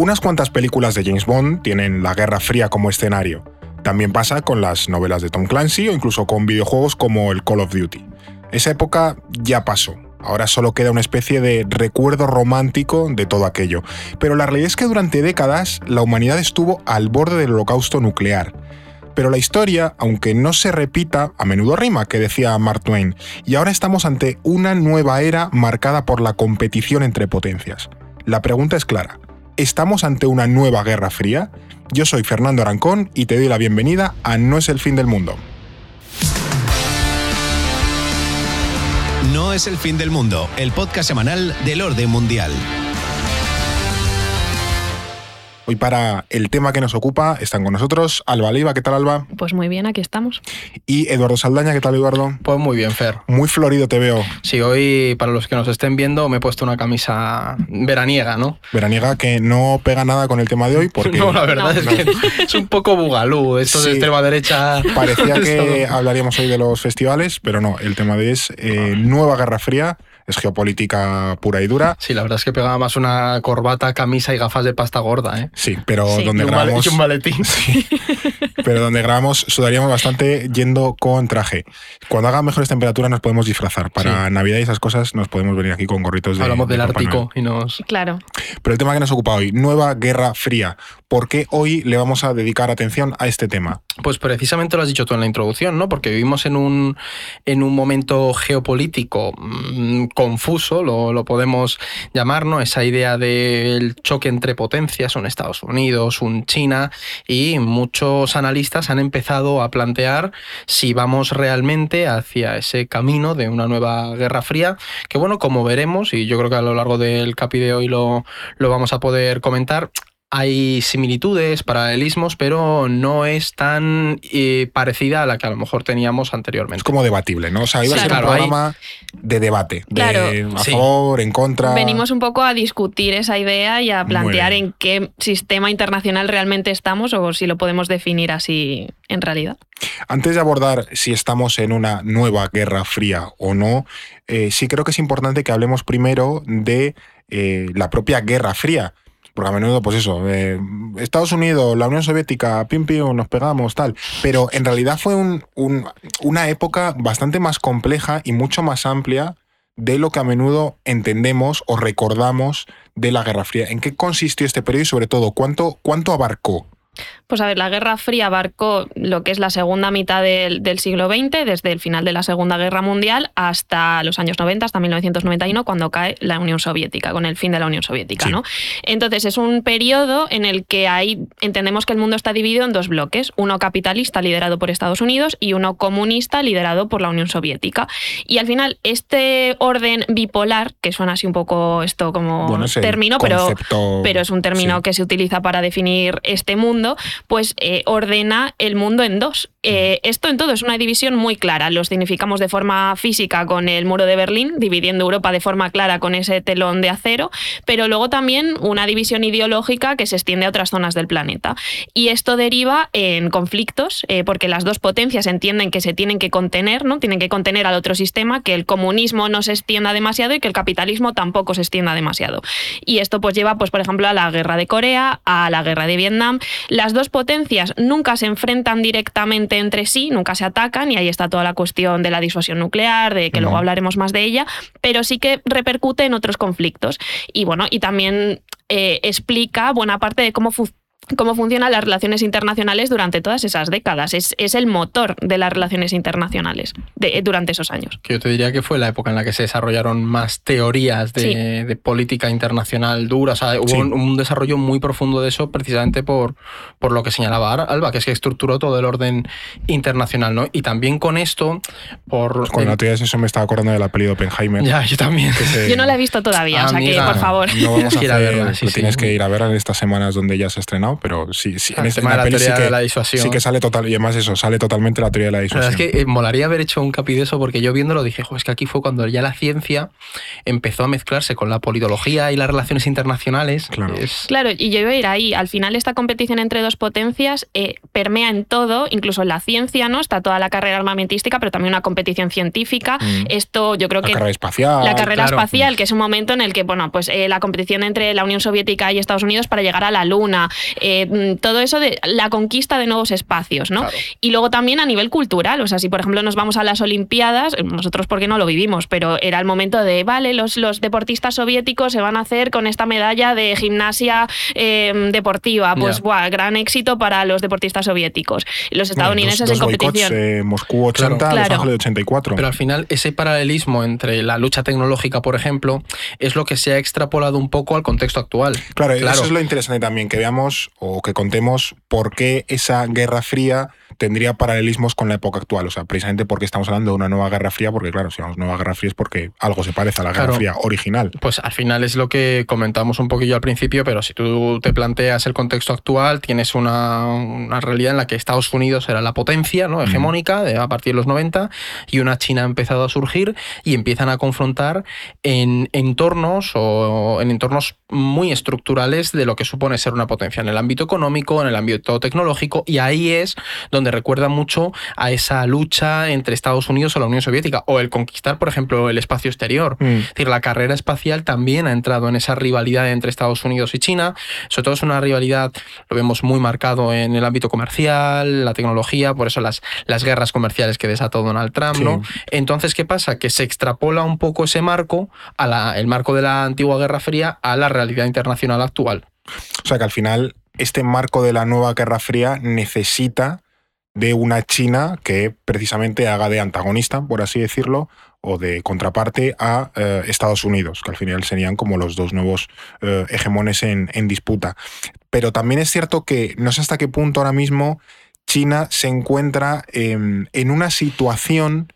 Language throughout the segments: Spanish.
Unas cuantas películas de James Bond tienen la Guerra Fría como escenario. También pasa con las novelas de Tom Clancy o incluso con videojuegos como el Call of Duty. Esa época ya pasó. Ahora solo queda una especie de recuerdo romántico de todo aquello. Pero la realidad es que durante décadas la humanidad estuvo al borde del holocausto nuclear. Pero la historia, aunque no se repita, a menudo rima, que decía Mark Twain, y ahora estamos ante una nueva era marcada por la competición entre potencias. La pregunta es clara. ¿Estamos ante una nueva guerra fría? Yo soy Fernando Arancón y te doy la bienvenida a No es el fin del mundo. No es el fin del mundo, el podcast semanal del orden mundial. Hoy para el tema que nos ocupa están con nosotros Alba Leiva, ¿qué tal Alba? Pues muy bien, aquí estamos. Y Eduardo Saldaña, ¿qué tal Eduardo? Pues muy bien, Fer. Muy florido te veo. Sí, hoy, para los que nos estén viendo, me he puesto una camisa veraniega, ¿no? Veraniega que no pega nada con el tema de hoy porque... No, la verdad es que es un poco bugalú, esto Sí. de extrema derecha. Parecía que hablaríamos hoy de los festivales, pero no, el tema de hoy es eh, Nueva Guerra Fría, es geopolítica pura y dura. Sí, la verdad es que pegaba más una corbata, camisa y gafas de pasta gorda, ¿eh? Sí, pero Sí. donde Y grabamos... un maletín. Sí, pero donde grabamos sudaríamos bastante yendo con traje. Cuando haga mejores temperaturas nos podemos disfrazar. Para Sí. Navidad y esas cosas nos podemos venir aquí con gorritos de Hablamos de del. Ártico y nos... Claro. Pero el tema que nos ocupa hoy, Nueva Guerra Fría. ¿Por qué hoy le vamos a dedicar atención a este tema? Pues precisamente lo has dicho tú en la introducción, ¿no? Porque vivimos en un, en un momento geopolítico mm, confuso, lo, lo podemos llamar, ¿no? Esa idea del choque entre potencias, un Estados Unidos, un China, y muchos analistas han empezado a plantear si vamos realmente hacia ese camino de una nueva guerra fría, que bueno, como veremos, y yo creo que a lo largo del capi de hoy lo, lo vamos a poder comentar, hay similitudes, paralelismos, pero no es tan eh, parecida a la que a lo mejor teníamos anteriormente. Es como debatible, ¿no? O sea, iba a ser claro, un hay- programa de debate. De Claro. a Sí. favor, en contra. Venimos un poco a discutir esa idea y a plantear en qué sistema internacional realmente estamos o si lo podemos definir así en realidad. Antes de abordar si estamos en una nueva guerra fría o no, eh, sí creo que es importante que hablemos primero de eh, la propia guerra fría. Porque a menudo, pues eso, eh, Estados Unidos, la Unión Soviética, pim pim, nos pegamos, tal. Pero en realidad fue un- un- una época bastante más compleja y mucho más amplia de lo que a menudo entendemos o recordamos de la Guerra Fría. ¿En qué consistió este periodo y sobre todo cuánto, cuánto abarcó? Pues a ver, la Guerra Fría abarcó lo que es la segunda mitad del, del siglo XX, desde el final de la Segunda Guerra Mundial hasta los años 90, hasta 1991, cuando cae la Unión Soviética, con el fin de la Unión Soviética. Sí. ¿no? Entonces es un periodo en el que hay, entendemos que el mundo está dividido en dos bloques, uno capitalista liderado por Estados Unidos y uno comunista liderado por la Unión Soviética. Y al final este orden bipolar, que suena así un poco esto como Bueno, término, pero pero es un término sí. que se utiliza para definir este mundo, pues eh, ordena el mundo en dos. Eh, esto en todo es una división muy clara. Lo significamos de forma física con el muro de Berlín, dividiendo Europa de forma clara con ese telón de acero, pero luego también una división ideológica que se extiende a otras zonas del planeta. Y esto deriva en conflictos, eh, porque las dos potencias entienden que se tienen que contener, ¿no? Tienen que contener al otro sistema, que el comunismo no se extienda demasiado y que el capitalismo tampoco se extienda demasiado. Y esto pues lleva, pues, por ejemplo, a la guerra de Corea, a la guerra de Vietnam. Las dos potencias nunca se enfrentan directamente entre sí, nunca se atacan, y ahí está toda la cuestión de la disuasión nuclear, de que luego hablaremos más de ella, pero sí que repercute en otros conflictos. Y bueno, y también eh, explica buena parte de cómo fu- cómo funcionan las relaciones internacionales durante todas esas décadas. Es, es el motor de las relaciones internacionales de, durante esos años. Que yo te diría que fue la época en la que se desarrollaron más teorías de, Sí. de política internacional dura. O sea, hubo Sí. un, un desarrollo muy profundo de eso precisamente por, por lo que señalaba Alba, que es que estructuró todo el orden internacional, ¿no? Y también con esto, por... Pues Con la teoría de eso me estaba acordando de la peli de Oppenheimer. Ya, yo también. se- Yo no la he visto todavía, o sea que, por favor. No vamos Tienes a que ir a verla, sí, tienes que ir a ver en estas semanas donde ya se ha estrenado, pero sí, sí en, este- en tema de la la sí teoría que, de la disuasión. sí que sale total, y además eso, sale totalmente la teoría de la La verdad disuasión. es que eh, molaría haber hecho un capi de eso porque yo viéndolo dije, "Jo, es que aquí fue cuando ya la ciencia empezó a mezclarse con la politología y las relaciones internacionales. Claro. Es- Claro, y yo iba a ir ahí. Al final, esta competición entre dos potencias eh, permea en todo, incluso en la ciencia, ¿no? Está toda la carrera armamentística, pero también una competición científica. Mm. Esto yo creo la que. carrera espacial. La carrera claro. espacial, que es un momento en el que, bueno, pues eh, la competición entre la Unión Soviética y Estados Unidos para llegar a la Luna, eh, mm, todo eso de la conquista de nuevos espacios, ¿no? Claro. Y luego también a nivel cultural, o sea, si por ejemplo nos vamos a las Olimpiadas, nosotros porque no lo vivimos, pero era el momento de, vale, los, los deportistas soviéticos se van a hacer con esta medalla de gimnasia eh, deportiva, pues Ya. buah, gran éxito para los deportistas soviéticos. Y los Bueno, estadounidenses dos- dos en boicots, competición. eh, Moscú 80, Claro. Los Claro. Ángeles 84. Pero al final ese paralelismo entre la lucha tecnológica, por ejemplo, es lo que se ha extrapolado un poco al contexto actual. Claro, Claro. eso es lo interesante también, que veamos o que contemos por qué esa Guerra Fría tendría paralelismos con la época actual. O sea, precisamente porque estamos hablando de una nueva Guerra Fría, porque claro, si hablamos de nueva Guerra Fría es porque algo se parece a la Guerra Claro. Fría original. Pues al final es lo que comentamos un poquillo al principio, pero si tú te planteas el contexto actual, tienes una, una realidad en la que Estados Unidos era la potencia ¿no? hegemónica de- a partir de los 90 y una China ha empezado a surgir y empiezan a confrontar en entornos o en entornos muy estructurales de lo que supone ser una potencia en el ámbito económico, en el ámbito tecnológico y ahí es donde recuerda mucho a esa lucha entre Estados Unidos o la Unión Soviética o el conquistar, por ejemplo, el espacio exterior. Mm. Es decir, la carrera espacial también ha entrado en esa rivalidad entre Estados Unidos y China. Sobre todo es una rivalidad, lo vemos muy marcado en el ámbito comercial, la tecnología, por eso las, las guerras comerciales que desató Donald Trump. Sí. ¿no? Entonces, ¿qué pasa? Que se extrapola un poco ese marco, a la- el marco de la antigua Guerra Fría, a la realidad internacional actual. O sea que al final este marco de la nueva Guerra Fría necesita de una China que precisamente haga de antagonista, por así decirlo, o de contraparte a eh, Estados Unidos, que al final serían como los dos nuevos eh, hegemones en, en disputa. Pero también es cierto que no sé hasta qué punto ahora mismo China se encuentra en una situación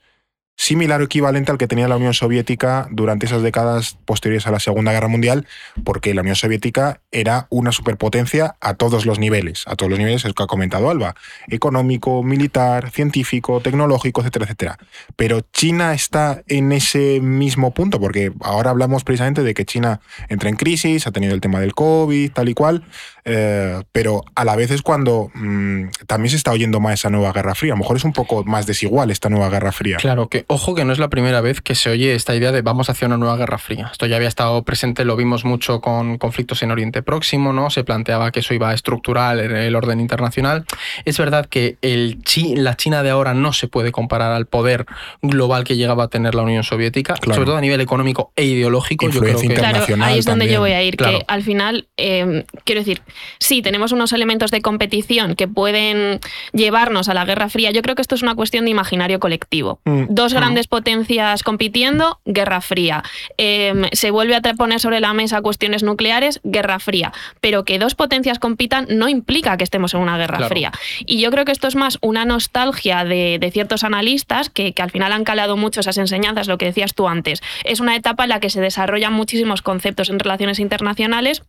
similar o equivalente al que tenía la Unión Soviética durante esas décadas posteriores a la Segunda Guerra Mundial, porque la Unión Soviética era una superpotencia a todos los niveles, a todos los niveles, es lo que ha comentado Alba, económico, militar, científico, tecnológico, etcétera, etcétera. Pero China está en ese mismo punto, porque ahora hablamos precisamente de que China entra en crisis, ha tenido el tema del COVID, tal y cual, eh, pero a la vez es cuando mm, también se está oyendo más esa nueva Guerra Fría. A lo mejor es un poco más desigual esta nueva Guerra Fría. Claro, que ojo que no es la primera vez que se oye esta idea de vamos hacia una nueva guerra fría. Esto ya había estado presente, lo vimos mucho con conflictos en Oriente Próximo, ¿no? Se planteaba que eso iba a estructurar el, orden internacional. Es verdad que el Chi- la China de ahora no se puede comparar al poder global que llegaba a tener la Unión Soviética, Claro. sobre todo a nivel económico e ideológico. Yo creo Influencia que Claro, ahí es donde también. yo voy a ir, Claro. que al final, eh, quiero decir, sí, tenemos unos elementos de competición que pueden llevarnos a la Guerra Fría. Yo creo que esto es una cuestión de imaginario colectivo. Mm. Dos grandes potencias compitiendo, Guerra Fría. Eh, se vuelve a poner sobre la mesa cuestiones nucleares, Guerra Fría. Pero que dos potencias compitan no implica que estemos en una Guerra Claro. Fría. Y yo creo que esto es más una nostalgia de, de ciertos analistas que, que al final han calado mucho esas enseñanzas, lo que decías tú antes. Es una etapa en la que se desarrollan muchísimos conceptos en relaciones internacionales.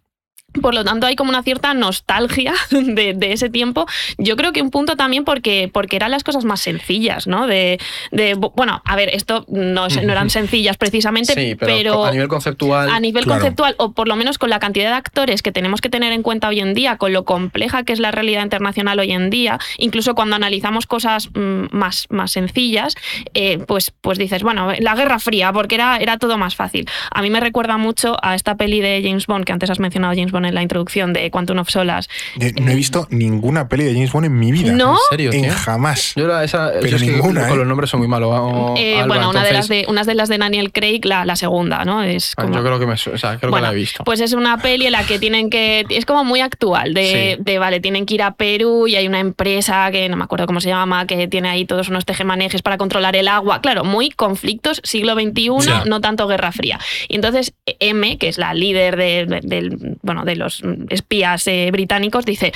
Por lo tanto, hay como una cierta nostalgia de, de ese tiempo. Yo creo que un punto también porque, porque eran las cosas más sencillas, ¿no? De, de- bueno, a ver, esto no, no eran sencillas precisamente, sí, pero, pero a nivel conceptual. a nivel Claro. conceptual, o por lo menos con la cantidad de actores que tenemos que tener en cuenta hoy en día, con lo compleja que es la realidad internacional hoy en día, incluso cuando analizamos cosas mm, más, más sencillas, eh, pues, pues dices, bueno, la Guerra Fría, porque era, era todo más fácil. A mí me recuerda mucho a esta peli de James Bond, que antes has mencionado James Bond en la introducción de Quantum of Solas. Eh, No he visto ninguna peli de James Bond en mi vida. ¿No? ¿En serio, En jamás. Yo la- esa, Pero yo es que ninguna, con ¿eh? los nombres son muy malos. o- Eh, Alba, bueno, una de, las de, unas de las de Daniel Craig, la, la segunda, ¿no? Es ah, como... Yo creo que me o sea, creo Bueno, que la he visto. Pues es una peli en la que tienen que. Es como muy actual, de, Sí. de, vale, tienen que ir a Perú y hay una empresa que no me acuerdo cómo se llama, que tiene ahí todos unos tejemanejes para controlar el agua. Claro, muy conflictos, siglo XXI, no tanto Guerra Fría. Y entonces M, que es la líder de, de- del- bueno, de los espías eh, británicos, dice: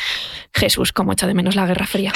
Jesús, cómo echa de menos la Guerra Fría.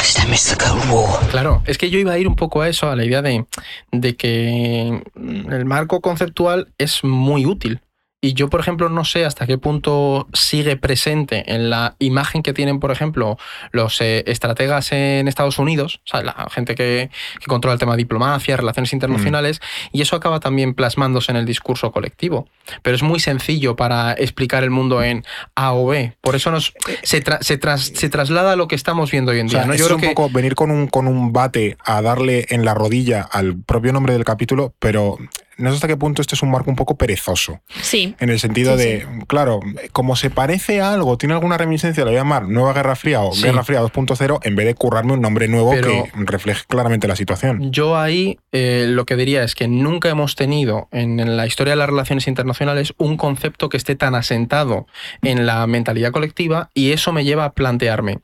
Claro, es que yo iba a ir un poco a eso, a la idea de, de que el marco conceptual es muy útil. Y yo, por ejemplo, no sé hasta qué punto sigue presente en la imagen que tienen, por ejemplo, los eh, estrategas en Estados Unidos, o sea, la gente que, que controla el tema de diplomacia, relaciones internacionales, y eso acaba también plasmándose en el discurso colectivo. Pero es muy sencillo para explicar el mundo en A o B. Por eso nos, se, tra- se, tras- se traslada a lo que estamos viendo hoy en O día. sea, ¿no? Yo creo un que poco venir con un, con un bate a darle en la rodilla al propio nombre del capítulo, pero no sé hasta qué punto este es un marco un poco perezoso. Sí. En el sentido Sí, de, claro, como se parece a algo, tiene alguna reminiscencia, lo voy a llamar Nueva Guerra Fría o Sí. Guerra Fría 2.0, en vez de currarme un nombre nuevo Pero- que refleje claramente la situación. Yo ahí eh, lo que diría es que nunca hemos tenido en, en la historia de las relaciones internacionales un concepto que esté tan asentado en la mentalidad colectiva y eso me lleva a plantearme,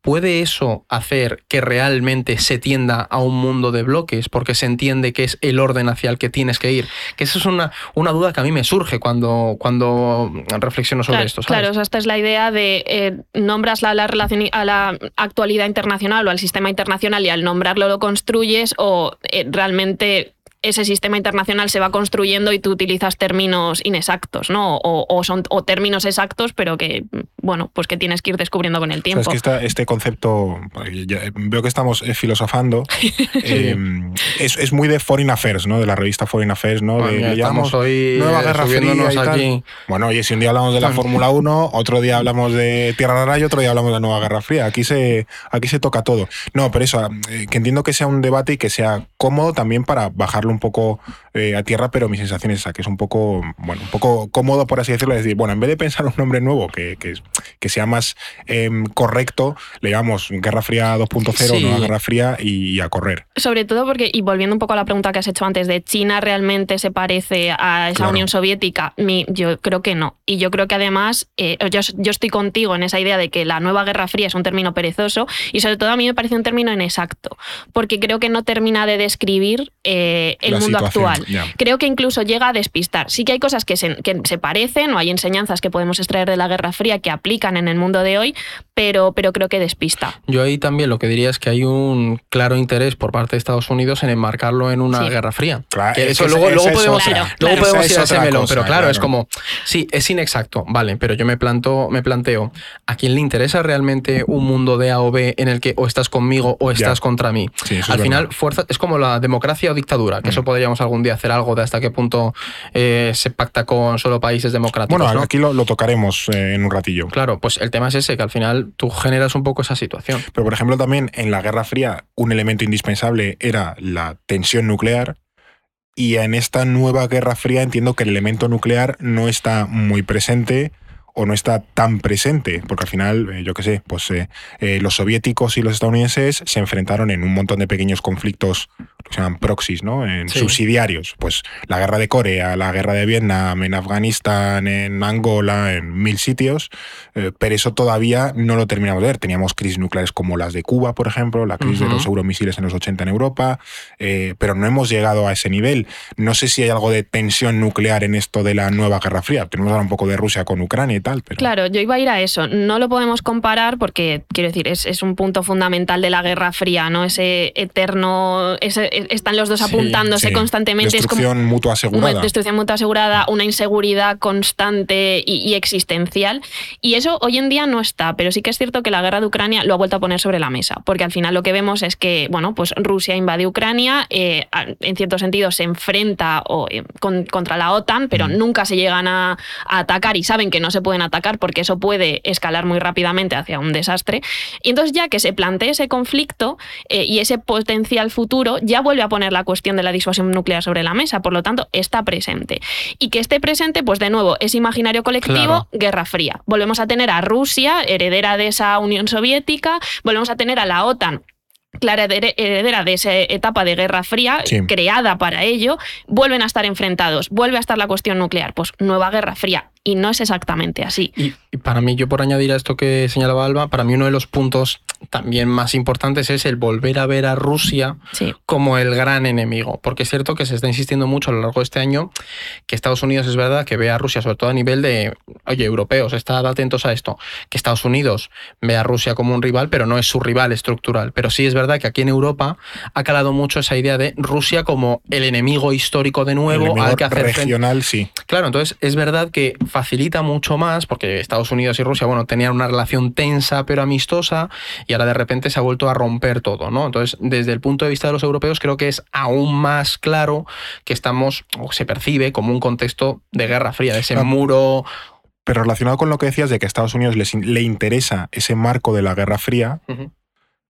¿puede eso hacer que realmente se tienda a un mundo de bloques porque se entiende que es el orden hacia el que tienes que ir? Que esa es una, una duda que a mí me surge cuando, cuando reflexiono sobre claro, esto. ¿sabes? Claro, o sea, esta es la idea de eh, nombras la, la relación a la actualidad internacional o al sistema internacional y al nombrarlo lo construyes o eh, realmente ese sistema internacional se va construyendo y tú utilizas términos inexactos, ¿no? O, o son o términos exactos, pero que bueno, pues que tienes que ir descubriendo con el O sea, tiempo. es que esta- este concepto, ya veo que estamos eh, filosofando, eh, es, es muy de Foreign Affairs, ¿no? De la revista Foreign Affairs, ¿no? De, llamamos estamos hoy Nueva eh, Guerra Fría y tal. aquí. Bueno, oye, si un día hablamos de la Fórmula 1, otro día hablamos de Tierra Rara y otro día hablamos de la Nueva Guerra Fría. Aquí se, aquí se toca todo. No, pero eso, eh, que entiendo que sea un debate y que sea cómodo también para bajarlo un poco eh, a tierra, pero mi sensación es esa, que es un poco, bueno, un poco cómodo, por así decirlo, es decir, bueno, en vez de pensar un nombre nuevo que, que, que sea más em, correcto, le llamamos Guerra Fría 2.0, Sí. Nueva Guerra Fría y, y a correr. Sobre todo porque, y volviendo un poco a la pregunta que has hecho antes, de China realmente se parece a esa Claro. Unión Soviética, Mi- yo creo que no. Y yo creo que además, eh, yo, yo estoy contigo en esa idea de que la nueva Guerra Fría es un término perezoso y sobre todo a mí me parece un término inexacto, porque creo que no termina de describir eh, el La mundo actual. Creo que incluso llega a despistar. Sí que hay cosas que se, que se parecen o hay enseñanzas que podemos extraer de la Guerra Fría que aplican en el mundo de hoy, pero, pero creo que despista. Yo ahí también lo que diría es que hay un claro interés por parte de Estados Unidos en enmarcarlo en una Sí. guerra fría. Claro, Que es eso que luego, esa- luego es podemos, luego Claro. podemos ir a es ese melón, cosa, pero claro, claro. es como, sí, es inexacto, vale, pero yo me, planto, me planteo, ¿a quién le interesa realmente un mundo de A o B en el que o estás conmigo o estás contra mí? Sí, es Al final, fuerza es como la democracia o dictadura, que Mm. eso podríamos algún día hacer algo de hasta qué punto eh, se pacta con solo países democráticos. Bueno, ¿no? aquí lo, lo tocaremos eh, en un ratillo. Claro, pues el tema es ese, que al final tú generas un poco esa situación. Pero, por ejemplo, también en la Guerra Fría un elemento indispensable era la tensión nuclear. Y en esta nueva Guerra Fría entiendo que el elemento nuclear no está muy presente o no está tan presente, porque al final, eh, yo qué sé, pues eh, eh, los soviéticos y los estadounidenses se enfrentaron en un montón de pequeños conflictos que se llaman proxies, ¿no? En Sí. subsidiarios. Pues la guerra de Corea, la guerra de Vietnam, en Afganistán, en Angola, en mil sitios, pero eso todavía no lo terminamos de ver. Teníamos crisis nucleares como las de Cuba, por ejemplo, la crisis de los euromisiles en los 80 en Europa, pero no hemos llegado a ese nivel. No sé si hay algo de tensión nuclear en esto de la nueva Guerra Fría. Tenemos ahora un poco de Rusia con Ucrania tal, pero... Claro, yo iba a ir a eso. No lo podemos comparar porque, quiero decir, es, es un punto fundamental de la Guerra Fría, ¿no? Ese eterno. ese- están los dos apuntándose Sí, constantemente. Es como Destrucción mutua una asegurada. destrucción mutua asegurada, una inseguridad constante y, y existencial. Y eso hoy en día no está, pero sí que es cierto que la guerra de Ucrania lo ha vuelto a poner sobre la mesa, porque al final lo que vemos es que, bueno, pues Rusia invade Ucrania, eh, en cierto sentido se enfrenta o, eh, con- contra la OTAN, pero Mm. nunca se llegan a, a atacar y saben que no se pueden atacar porque eso puede escalar muy rápidamente hacia un desastre. Y entonces ya que se plantee ese conflicto eh, y ese potencial futuro, ya vuelve a poner la cuestión de la disuasión nuclear sobre la mesa, por lo tanto, está presente. Y que esté presente, pues de nuevo, es imaginario colectivo, Claro. Guerra Fría. Volvemos a tener a Rusia, heredera de esa Unión Soviética, volvemos a tener a la OTAN clara here- heredera de esa etapa de Guerra Fría, Sí. creada para ello, vuelven a estar enfrentados, vuelve a estar la cuestión nuclear, pues nueva Guerra Fría. Y no es exactamente así. Y para mí, yo por añadir a esto que señalaba Alba, para mí uno de los puntos también más importantes es el volver a ver a Rusia Sí. como el gran enemigo. Porque es cierto que se está insistiendo mucho a lo largo de este año que Estados Unidos es verdad que ve a Rusia, sobre todo a nivel de, oye, europeos, estad atentos a esto, que Estados Unidos ve a Rusia como un rival, pero no es su rival estructural. Pero sí es verdad que aquí en Europa ha calado mucho esa idea de Rusia como el enemigo histórico de El nuevo enemigo al que hacer frente. regional, sí. Claro, entonces es verdad que facilita mucho más, porque Estados Unidos y Rusia, bueno, tenían una relación tensa pero amistosa, y ahora de repente se ha vuelto a romper todo, ¿no? Entonces, desde el punto de vista de los europeos, creo que es aún más claro que estamos, o se percibe como un contexto de guerra fría, de ese Ah. muro. Pero relacionado con lo que decías de que a Estados Unidos les le interesa ese marco de la Guerra Fría.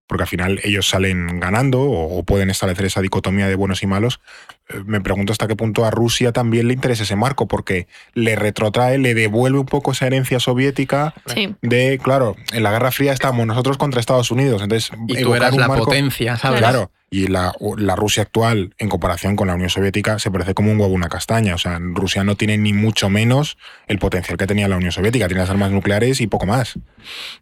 Porque al final ellos salen ganando o, o pueden establecer esa dicotomía de buenos y malos, eh, me pregunto hasta qué punto a Rusia también le interesa ese marco, porque le retrotrae, le devuelve un poco esa herencia soviética Sí. de, claro, en la Guerra Fría estamos nosotros contra Estados Unidos, entonces Y tú eras un la marco- potencia, ¿sabes? Claro, y la, la Rusia actual, en comparación con la Unión Soviética, se parece como un huevo una castaña. O sea, Rusia no tiene ni mucho menos el potencial que tenía la Unión Soviética. Tiene las armas nucleares y poco más.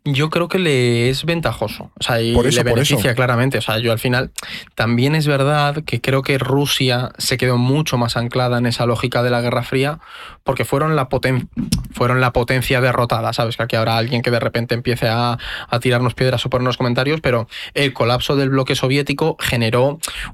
Yo creo que le es ventajoso. O sea, y Por eso, le por beneficia eso. claramente. O sea, yo al final también es verdad que creo que Rusia se quedó mucho más anclada en esa lógica de la Guerra Fría porque fueron la, poten- fueron la potencia derrotada. Sabes que aquí habrá alguien que de repente empiece a, a tirarnos piedras o ponernos comentarios, pero el colapso del bloque soviético generó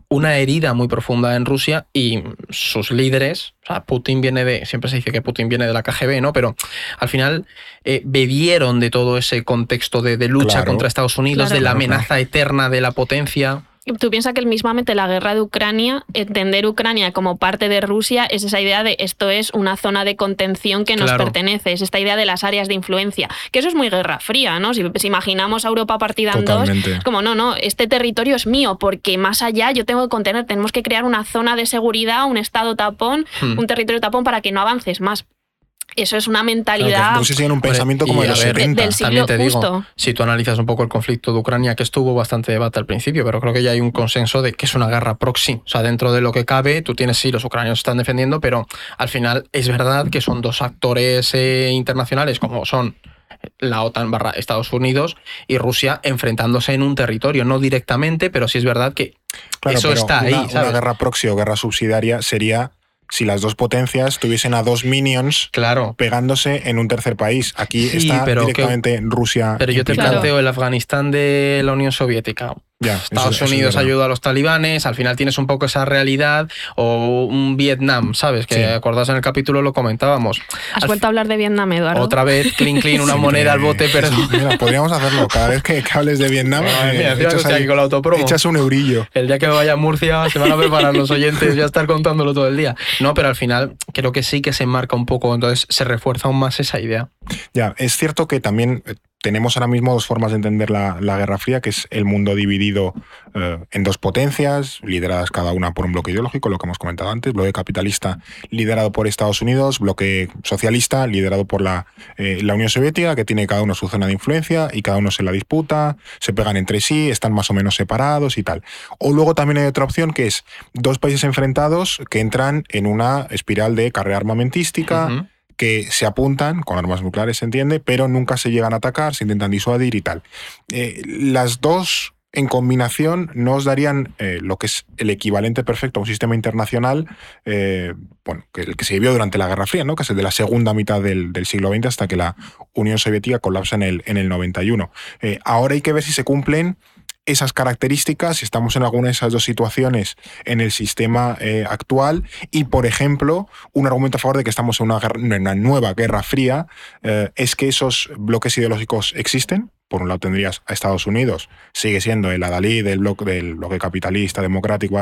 una herida muy profunda en Rusia y sus líderes, o sea, Putin viene de, siempre se dice que Putin viene de la KGB, ¿no? Pero al final eh, bebieron de todo ese contexto de, de lucha Claro. contra Estados Unidos, Claro. de la amenaza eterna de la potencia. Tú piensas que mismamente la guerra de Ucrania, entender Ucrania como parte de Rusia, es esa idea de esto es una zona de contención que nos Claro. pertenece, es esta idea de las áreas de influencia, que eso es muy guerra fría, ¿no? Si, si imaginamos a Europa partida en dos, es como, no, no, este territorio es mío, porque más allá yo tengo que contener, tenemos que crear una zona de seguridad, un estado tapón, Hmm. un territorio tapón para que no avances más. Eso es una Claro, mentalidad que Rusia tiene un pensamiento como de los ver, 70. del siglo También te digo, justo. si tú analizas un poco el conflicto de Ucrania, que estuvo bastante debate al principio, pero creo que ya hay un consenso de que es una guerra proxy. O sea, dentro de lo que cabe, tú tienes, sí, los ucranianos están defendiendo, pero al final es verdad que son dos actores eh, internacionales como son la OTAN barra Estados Unidos y Rusia enfrentándose en un territorio, no directamente, pero sí es verdad que Claro, eso está ahí, una, una ¿sabes? guerra proxy o guerra subsidiaria sería si las dos potencias tuviesen a dos minions Claro. pegándose en un tercer país. Aquí Sí, está pero que- directamente Rusia. Pero yo te planteo el Afganistán de la Unión Soviética. Ya, eso- Estados eso es Unidos verdad. ayuda a los talibanes, al final tienes un poco esa realidad, o un Vietnam, ¿sabes? Que Sí. acordás en el capítulo lo comentábamos. Has Al vuelto a hablar de Vietnam, Eduardo. Otra vez, clean, clean, una moneda al bote, pero. Mira, podríamos hacerlo. Cada vez que, que hables de Vietnam, eh, echas, ahí- con la echas un eurillo. El día que me vaya a Murcia se van a preparar los oyentes, voy a estar contándolo todo el día. No, pero al final creo que sí que se enmarca un poco, entonces se refuerza aún más esa idea. Ya, es cierto que también eh, tenemos ahora mismo dos formas de entender la, Guerra Fría, que es el mundo dividido eh, en dos potencias, lideradas cada una por un bloque ideológico, lo que hemos comentado antes, bloque capitalista liderado por Estados Unidos, bloque socialista liderado por la, eh, la Unión Soviética, que tiene cada uno su zona de influencia y cada uno se la disputa, se pegan entre sí, están más o menos separados y tal. O luego también hay otra opción que es dos países enfrentados que entran en una espiral de carrera armamentística. Que se apuntan con armas nucleares, se entiende, pero nunca se llegan a atacar, se intentan disuadir y tal. Eh, las dos en combinación nos darían eh, lo que es el equivalente perfecto a un sistema internacional, eh, bueno, que el que se vivió durante la Guerra Fría, ¿no? que es el de la segunda mitad del, siglo XX hasta que la Unión Soviética colapsa en el, en el 91. Eh, ahora hay que ver si se cumplen esas características, si estamos en alguna de esas dos situaciones en el sistema eh, actual y, por ejemplo, un argumento a favor de que estamos en una, nueva guerra fría eh, es que esos bloques ideológicos existen. Por un lado tendrías a Estados Unidos, sigue siendo el adalid del bloque, del capitalista, democrático,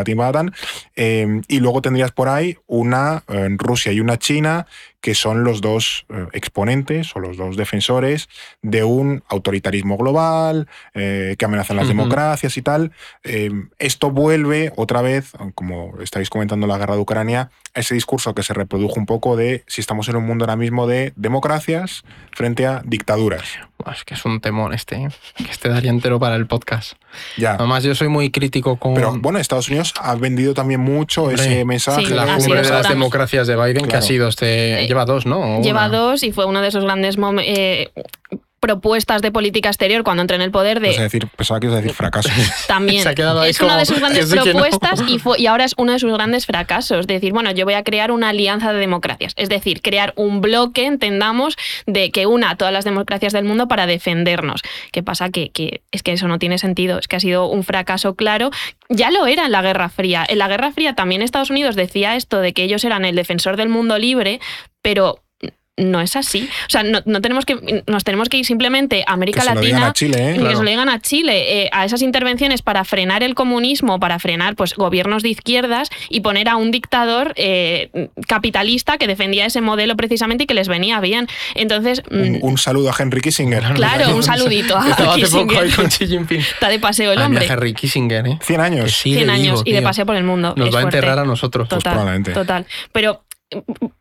eh, y luego tendrías por ahí una Rusia y una China que son los dos eh, exponentes o los dos defensores de un autoritarismo global eh, que amenazan las democracias y tal. Eh, esto vuelve otra vez, como estáis comentando la guerra de Ucrania, a ese discurso que se reprodujo un poco de si estamos en un mundo ahora mismo de democracias frente a dictaduras. Es que es un temón este, ¿eh? que este daría entero para el podcast. Ya. Además, yo soy muy crítico con Pero bueno, Estados Unidos ha vendido también mucho ese mensaje. Sí, la cumbre de las democracias de Biden, que ha sido este. Lleva dos, ¿no? Lleva una. dos y fue uno de esos grandes mom- eh, propuestas de política exterior cuando entré en el poder de Es decir, pensaba que ibas a decir fracasos. también Se ha quedado ahí es una de sus grandes no. propuestas y, fue- y ahora es uno de sus grandes fracasos. Decir, bueno, yo voy a crear una alianza de democracias. Es decir, crear un bloque, entendamos, de que una a todas las democracias del mundo para defendernos. ¿Qué pasa? Que, que es que eso no tiene sentido. Es que ha sido un fracaso claro. Ya lo era en la Guerra Fría. En la Guerra Fría también Estados Unidos decía esto de que ellos eran el defensor del mundo libre, pero no es así. O sea, no, no tenemos que, nos tenemos que ir simplemente a América Que se lo Latina. digan a Chile, ¿eh? y que Claro. se lo digan a Chile, eh, a esas intervenciones para frenar el comunismo, para frenar pues, gobiernos de izquierdas y poner a un dictador eh, capitalista que defendía ese modelo precisamente y que les venía bien. Entonces, Un, mm, un saludo a Henry Kissinger. claro, un saludito a Estaba hace poco ahí Kissinger. con Xi Jinping. Está de paseo el hombre. Henry Kissinger, ¿eh? 100 Que años. sigue 100 años vivo, y de paseo por el mundo. Nos Es va a enterrar a nosotros. Pues Total, probablemente. total. Pero,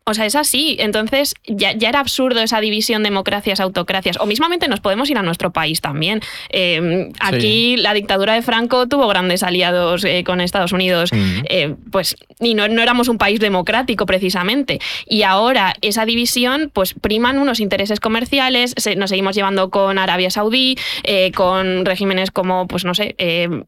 o sea, es así. Entonces, ya, ya era absurdo esa división democracias, autocracias. O mismamente nos podemos ir a nuestro país también. Eh, aquí la dictadura de Franco tuvo grandes aliados eh, con Estados Unidos. Eh, pues, y no, no éramos un país democrático precisamente. Y ahora esa división, pues priman unos intereses comerciales, se- nos seguimos llevando con Arabia Saudí, con regímenes como, pues no sé,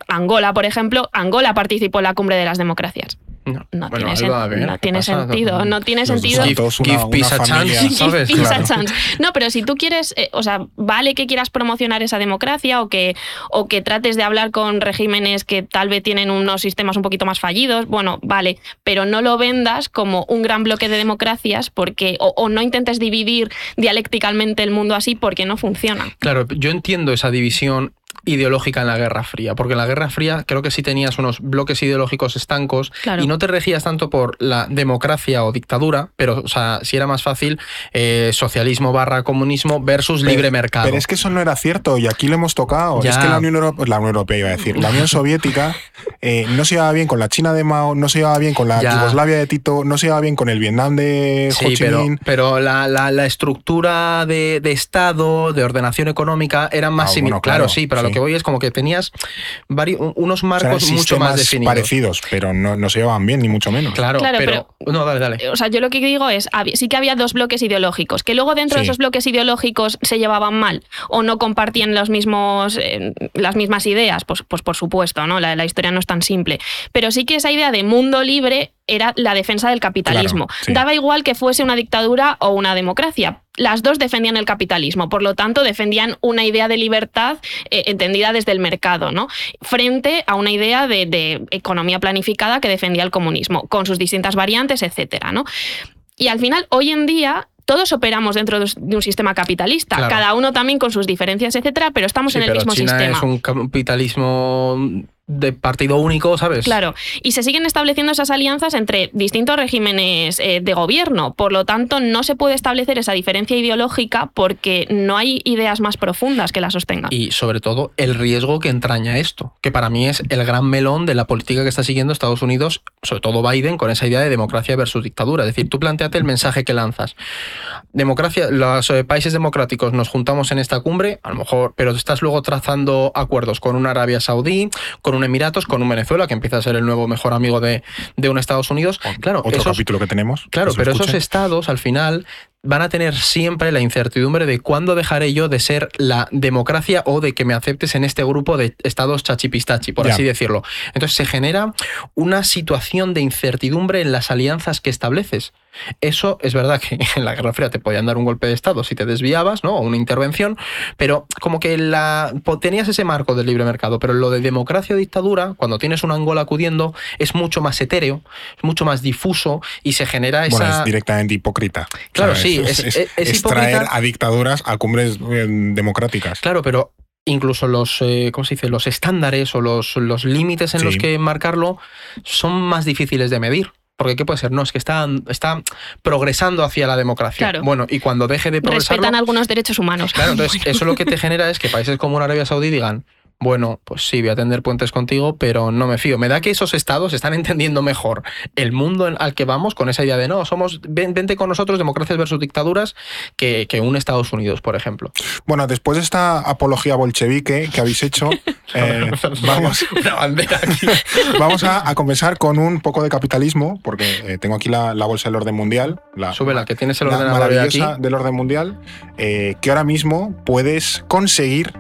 Angola, por ejemplo. Angola participó en la cumbre de las democracias. No, No Bueno, tiene, ver, no ¿qué tiene pasa? sentido, no tiene sentido. una- give una peace a familia. chance, ¿sabes? Give peace a Claro. chance. No, pero si tú quieres, eh, o sea, vale que quieras promocionar esa democracia o que, o que trates de hablar con regímenes que tal vez tienen unos sistemas un poquito más fallidos, bueno, vale, pero no lo vendas como un gran bloque de democracias porque, o, o no intentes dividir dialécticamente el mundo así porque no funciona. Claro, yo entiendo esa división ideológica en la Guerra Fría, porque en la Guerra Fría creo que sí tenías unos bloques ideológicos estancos Claro. y no te regías tanto por la democracia o dictadura, pero o sea, sí era más fácil eh, socialismo barra comunismo versus Pero- libre mercado. Pero es que eso no era cierto y aquí lo hemos tocado. Ya. Es que la Unión Europea, la Unión Europea iba a decir, la Unión Soviética eh, no se llevaba bien con la China de Mao, no se llevaba bien con la Ya. Yugoslavia de Tito, no se llevaba bien con el Vietnam de Ho Sí, Chi pero, Minh. pero la, la- la estructura de, de Estado, de ordenación económica, era más Ah, similar. bueno, claro, claro, sí, pero lo sí. Que voy es como que tenías unos O sea, marcos mucho más definidos. parecidos, pero no, no se llevaban bien, ni mucho menos. Claro, Claro, pero, No, dale, dale. O sea, yo lo que digo es, sí que había dos bloques ideológicos, que luego dentro de esos bloques ideológicos se llevaban mal o no compartían los mismos, eh, las mismas ideas, pues, pues por supuesto, ¿no? La, la historia no es tan simple. Pero sí que esa idea de mundo libre era la defensa del capitalismo. Claro, sí. Daba igual que fuese una dictadura o una democracia. Las dos defendían el capitalismo, por lo tanto defendían una idea de libertad eh, entendida desde el mercado, ¿no? Frente a una idea de, de economía planificada que defendía el comunismo, con sus distintas variantes, etcétera, ¿no? Y al final, hoy en día, todos operamos dentro de un sistema capitalista, Claro. cada uno también con sus diferencias, etcétera, pero estamos Sí, en el pero mismo China sistema. es un capitalismo de partido único, ¿sabes? Claro, y se siguen estableciendo esas alianzas entre distintos regímenes eh, de gobierno. Por lo tanto, no se puede establecer esa diferencia ideológica porque no hay ideas más profundas que la sostengan. Y sobre todo el riesgo que entraña esto, que para mí es el gran melón de la política que está siguiendo Estados Unidos, sobre todo Biden, con esa idea de democracia versus dictadura. Es decir, tú planteate el mensaje que lanzas. Democracia, los eh, países democráticos nos juntamos en esta cumbre, a lo mejor, pero estás luego trazando acuerdos con una Arabia Saudí, con un Emiratos, con un Venezuela, que empieza a ser el nuevo mejor amigo de, de un Estados Unidos. Claro, Otro esos- capítulo que tenemos. Claro, que pero esos estados al final van a tener siempre la incertidumbre de cuándo dejaré yo de ser la democracia o de que me aceptes en este grupo de estados chachipistachi, por así decirlo. Entonces se genera una situación de incertidumbre en las alianzas que estableces. Eso es verdad que en la Guerra Fría te podían dar un golpe de Estado si te desviabas, ¿no? O una intervención, pero como que la, tenías ese marco del libre mercado, pero lo de democracia o dictadura, cuando tienes un Angola acudiendo, es mucho más etéreo, es mucho más difuso y se genera esa... Bueno, es directamente hipócrita. Claro, O sea, sí, es, es- es- es es traer a dictaduras a cumbres eh, democráticas. Claro, pero incluso los, eh, ¿cómo se dice? Los estándares o los, los límites en Sí. los que marcarlo son más difíciles de medir. Porque ¿qué puede ser? No, es que está, está progresando hacia la democracia. Claro. Bueno, y cuando deje de progresar. Respetan algunos derechos humanos. Claro, entonces eso lo que te genera es que países como Arabia Saudí digan, bueno, pues sí, voy a tender puentes contigo, pero no me fío. Me da que esos estados están entendiendo mejor el mundo al que vamos con esa idea de no, somos, ven- vente con nosotros, democracias versus dictaduras, que, que un Estados Unidos, por ejemplo. Bueno, después de esta apología bolchevique que habéis hecho, eh, vamos, vamos a, a comenzar con un poco de capitalismo, porque eh, tengo aquí la, la bolsa del orden mundial. La, Súbela, que tienes el la ordenador de aquí. maravillosa del orden mundial, eh, que ahora mismo puedes conseguir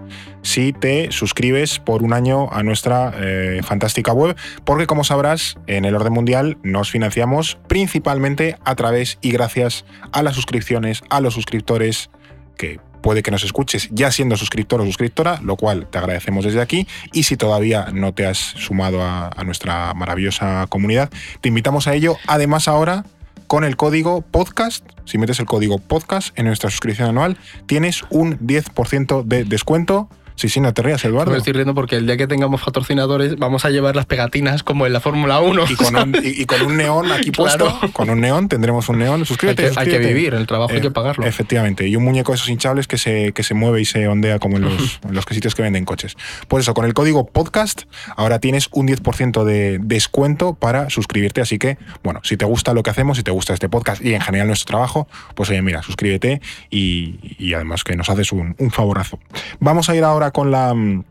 si te suscribes por un año a nuestra eh, fantástica web, porque como sabrás, en el orden mundial nos financiamos principalmente a través y gracias a las suscripciones, a los suscriptores que puede que nos escuches ya siendo suscriptor o suscriptora, lo cual te agradecemos desde aquí. Y si todavía no te has sumado a, a nuestra maravillosa comunidad, te invitamos a ello. Además, ahora con el código podcast, si metes el código podcast en nuestra suscripción anual, tienes un 10% de descuento. Sí, sí, no te rías, Eduardo. Me estoy riendo porque el día que tengamos patrocinadores vamos a llevar las pegatinas como en la Fórmula 1. Y con, un, y- y con un neón aquí Claro. puesto, con un neón, tendremos un neón. hay, Suscríbete. que, hay que vivir, el trabajo hay Eh, que pagarlo. Efectivamente, y un muñeco de esos hinchables que se, que se mueve y se ondea como en los, en los sitios que venden coches. Pues eso, con el código podcast ahora tienes un 10% de descuento para suscribirte. Así que, bueno, si te gusta lo que hacemos, si te gusta este podcast y en general nuestro trabajo, pues oye, mira, suscríbete y, y además que nos haces un, un favorazo. Vamos a ir ahora con la mm,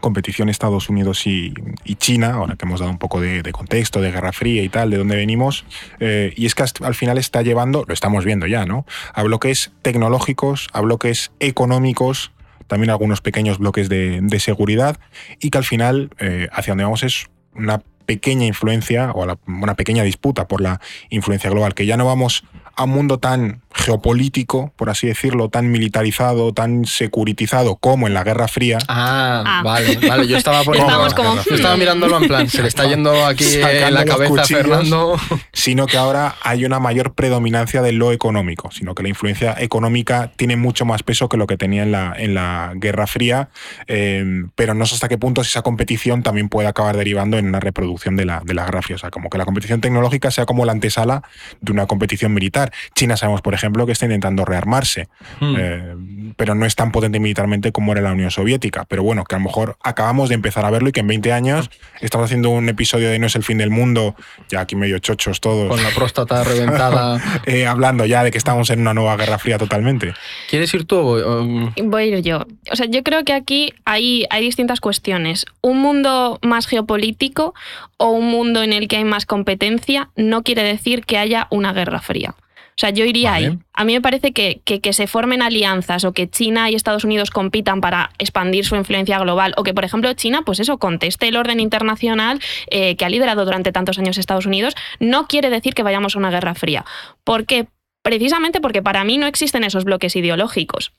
competición Estados Unidos y, China, ahora que hemos dado un poco de, contexto, de Guerra Fría y tal, de dónde venimos, eh, y es que al final está llevando, lo estamos viendo ya, ¿no? A bloques tecnológicos, a bloques económicos, también algunos pequeños bloques de, seguridad, y que al final eh, hacia donde vamos es una pequeña influencia o una pequeña disputa por la influencia global, que ya no vamos a un mundo tan geopolítico, por así decirlo, tan militarizado, tan securitizado como en la Guerra Fría, Ah, Ah. vale, vale. Yo estaba. Estábamos como, Yo estaba mirándolo en plan, se le está yendo aquí en la los cabeza a. Fernando. sino que ahora hay una mayor predominancia de lo económico, sino que la influencia económica tiene mucho más peso que lo que tenía en la, en la Guerra Fría, eh, pero no sé hasta qué punto esa competición también puede acabar derivando en una reproducción de la, de la Guerra Fría. O sea, como que la competición tecnológica sea como la antesala de una competición militar. China sabemos, por ejemplo, que está intentando rearmarse, Hmm. eh, pero no es tan potente militarmente como era la Unión Soviética. Pero bueno, que a lo mejor acabamos de empezar a verlo y que en 20 años estamos haciendo un episodio de No es el fin del mundo, ya aquí medio chochos todos. Con la próstata reventada. eh, hablando ya de que estamos en una nueva guerra fría totalmente. ¿Quieres ir tú? o- um, Voy a ir yo. O sea, yo creo que aquí hay, hay distintas cuestiones. Un mundo más geopolítico o un mundo en el que hay más competencia no quiere decir que haya una guerra fría. O sea, yo iría Vale. ahí. A mí me parece que, que, que se formen alianzas o que China y Estados Unidos compitan para expandir su influencia global o que, por ejemplo, China, pues eso, conteste el orden internacional eh, que ha liderado durante tantos años Estados Unidos, no quiere decir que vayamos a una guerra fría. ¿Por qué? Precisamente porque para mí no existen esos bloques ideológicos.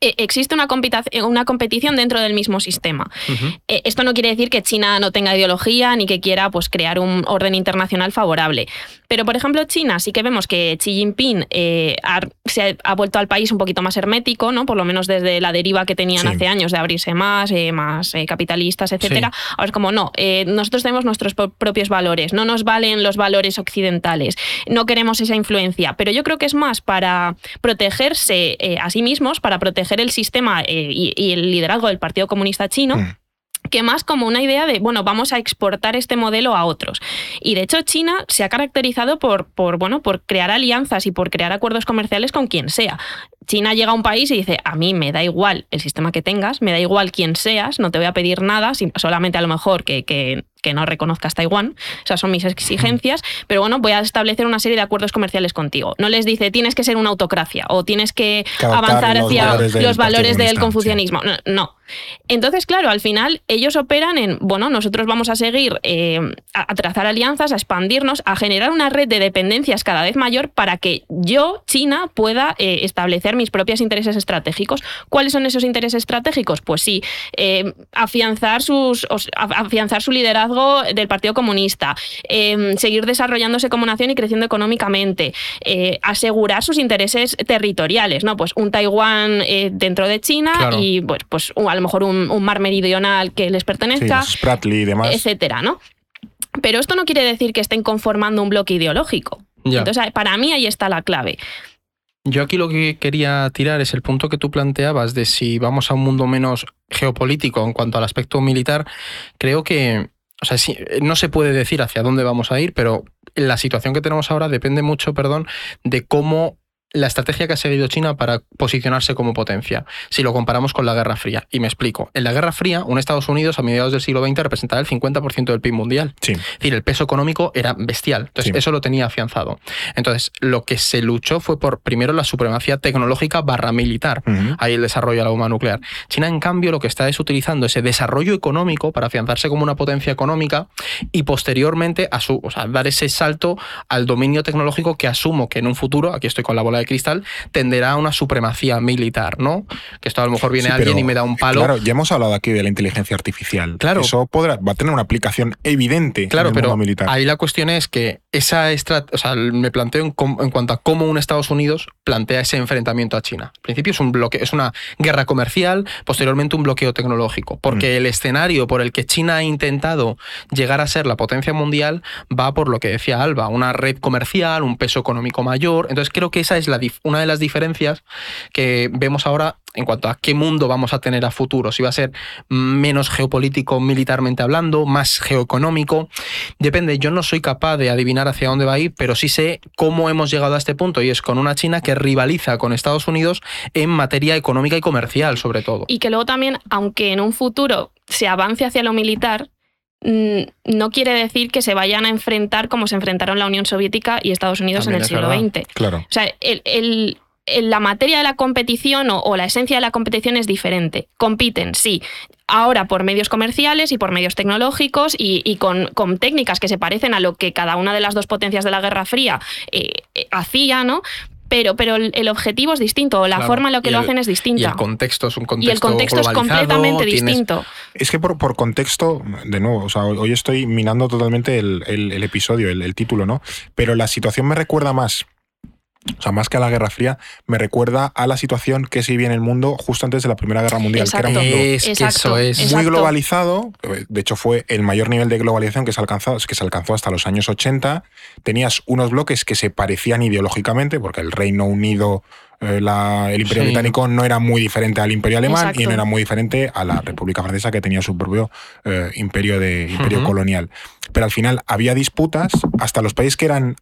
Eh, Existe una, eh, una competición dentro del mismo sistema. Eh, Esto no quiere decir que China no tenga ideología ni que quiera pues, crear un orden internacional favorable. Pero, por ejemplo, China sí que vemos que Xi Jinping eh, ha, se ha, ha vuelto al país un poquito más hermético, ¿no? por lo menos desde la deriva que tenían Sí. hace años de abrirse más, eh, más eh, capitalistas, etcétera. Ahora es como, no, eh, nosotros tenemos nuestros propios valores, no nos valen los valores occidentales, no queremos esa influencia. Pero yo creo que es más para protegerse a sí mismos, para proteger el sistema y, y el liderazgo del Partido Comunista Chino Mm. Que más como una idea de, bueno, vamos a exportar este modelo a otros. Y de hecho China se ha caracterizado por, por, bueno, por crear alianzas y por crear acuerdos comerciales con quien sea. China llega a un país y dice, a mí me da igual el sistema que tengas, me da igual quién seas, no te voy a pedir nada, solamente a lo mejor que, que- que no reconozcas Taiwán, esas son mis exigencias, pero bueno, voy a establecer una serie de acuerdos comerciales contigo. No les dice, tienes que ser una autocracia o tienes que, avanzar los hacia valores los valores del confucianismo. No, no. Entonces, claro, al final ellos operan en, bueno, nosotros vamos a seguir eh, a, a trazar alianzas, a expandirnos, a generar una red de dependencias cada vez mayor para que yo, China, pueda eh, establecer mis propios intereses estratégicos. ¿Cuáles son esos intereses estratégicos? Pues sí, eh, afianzar, sus, afianzar su liderazgo del Partido Comunista, eh, seguir desarrollándose como nación y creciendo económicamente, eh, asegurar sus intereses territoriales, ¿no? Pues un Taiwán dentro de China Claro. y pues, pues a lo mejor un, un mar meridional que les Sí, pertenezca, y demás. etcétera, ¿no? Pero esto no quiere decir que estén conformando un bloque ideológico. Entonces, para mí ahí está la clave. Yo aquí lo que quería tirar es el punto que tú planteabas de si vamos a un mundo menos geopolítico en cuanto al aspecto militar. Creo que, o sea, sí, no se puede decir hacia dónde vamos a ir, pero la situación que tenemos ahora depende mucho, perdón, de cómo la estrategia que ha seguido China para posicionarse como potencia, si lo comparamos con la Guerra Fría. Y me explico. En la Guerra Fría, un Estados Unidos a mediados del siglo XX representaba el 50% del PIB mundial. Sí. Es decir, el peso económico era bestial. Entonces, Sí. eso lo tenía afianzado. Entonces, lo que se luchó fue por, primero, la supremacía tecnológica barra militar. Ahí el desarrollo de la bomba nuclear. China, en cambio, lo que está es utilizando ese desarrollo económico para afianzarse como una potencia económica y posteriormente a su, o sea, dar ese salto al dominio tecnológico que asumo que en un futuro, aquí estoy con la bola de cristal, tenderá a una supremacía militar, ¿no? Que esto a lo mejor viene Sí, alguien pero, y me da un palo. Claro, ya hemos hablado aquí de la inteligencia artificial. Claro. Eso podrá, va a tener una aplicación evidente Claro, en el pero mundo militar. ahí la cuestión es que esa estrategia, o sea, me planteo en, com- en cuanto a cómo un Estados Unidos plantea ese enfrentamiento a China. Al principio es un bloque, es una guerra comercial, posteriormente un bloqueo tecnológico, porque Mm. el escenario por el que China ha intentado llegar a ser la potencia mundial va por lo que decía Alba, una red comercial, un peso económico mayor. Entonces creo que esa es la una de las diferencias que vemos ahora en cuanto a qué mundo vamos a tener a futuro, si va a ser menos geopolítico militarmente hablando, más geoeconómico. Depende, yo no soy capaz de adivinar hacia dónde va a ir, pero sí sé cómo hemos llegado a este punto y es con una China que rivaliza con Estados Unidos en materia económica y comercial, sobre todo. Y que luego también, aunque en un futuro se avance hacia lo militar, no quiere decir que se vayan a enfrentar como se enfrentaron la Unión Soviética y Estados Unidos También en el siglo verdad. XX. Claro. O sea, el- el- el- la materia de la competición o, o la esencia de la competición es diferente. Compiten, sí. Ahora por medios comerciales y por medios tecnológicos y, y con, con técnicas que se parecen a lo que cada una de las dos potencias de la Guerra Fría eh, eh, hacía, ¿no? Pero, pero el, objetivo es distinto, o la Claro. forma en la que Y lo el- hacen es Y distinta. el contexto es un Y contexto el contexto es completamente tienes- distinto. Es que por, por contexto, de nuevo, o sea, hoy estoy minando totalmente el, el- el episodio, el título, ¿no? Pero la situación me recuerda más, o sea, más que a la Guerra Fría, me recuerda a la situación que se vivía en el mundo justo antes de la Primera Guerra Mundial, que era un Exacto. mundo Es que Exacto, eso es. muy exacto. globalizado, eh, de hecho fue el mayor nivel de globalización que se, alcanzó, que se alcanzó hasta los años 80, tenías unos bloques que se parecían ideológicamente, porque el Reino Unido, eh, la- el Imperio Sí. Británico no era muy diferente al Imperio Alemán Exacto. y no era muy diferente a la República Francesa que tenía su propio eh, imperio, de, imperio colonial. Pero al final había disputas, hasta los países que eran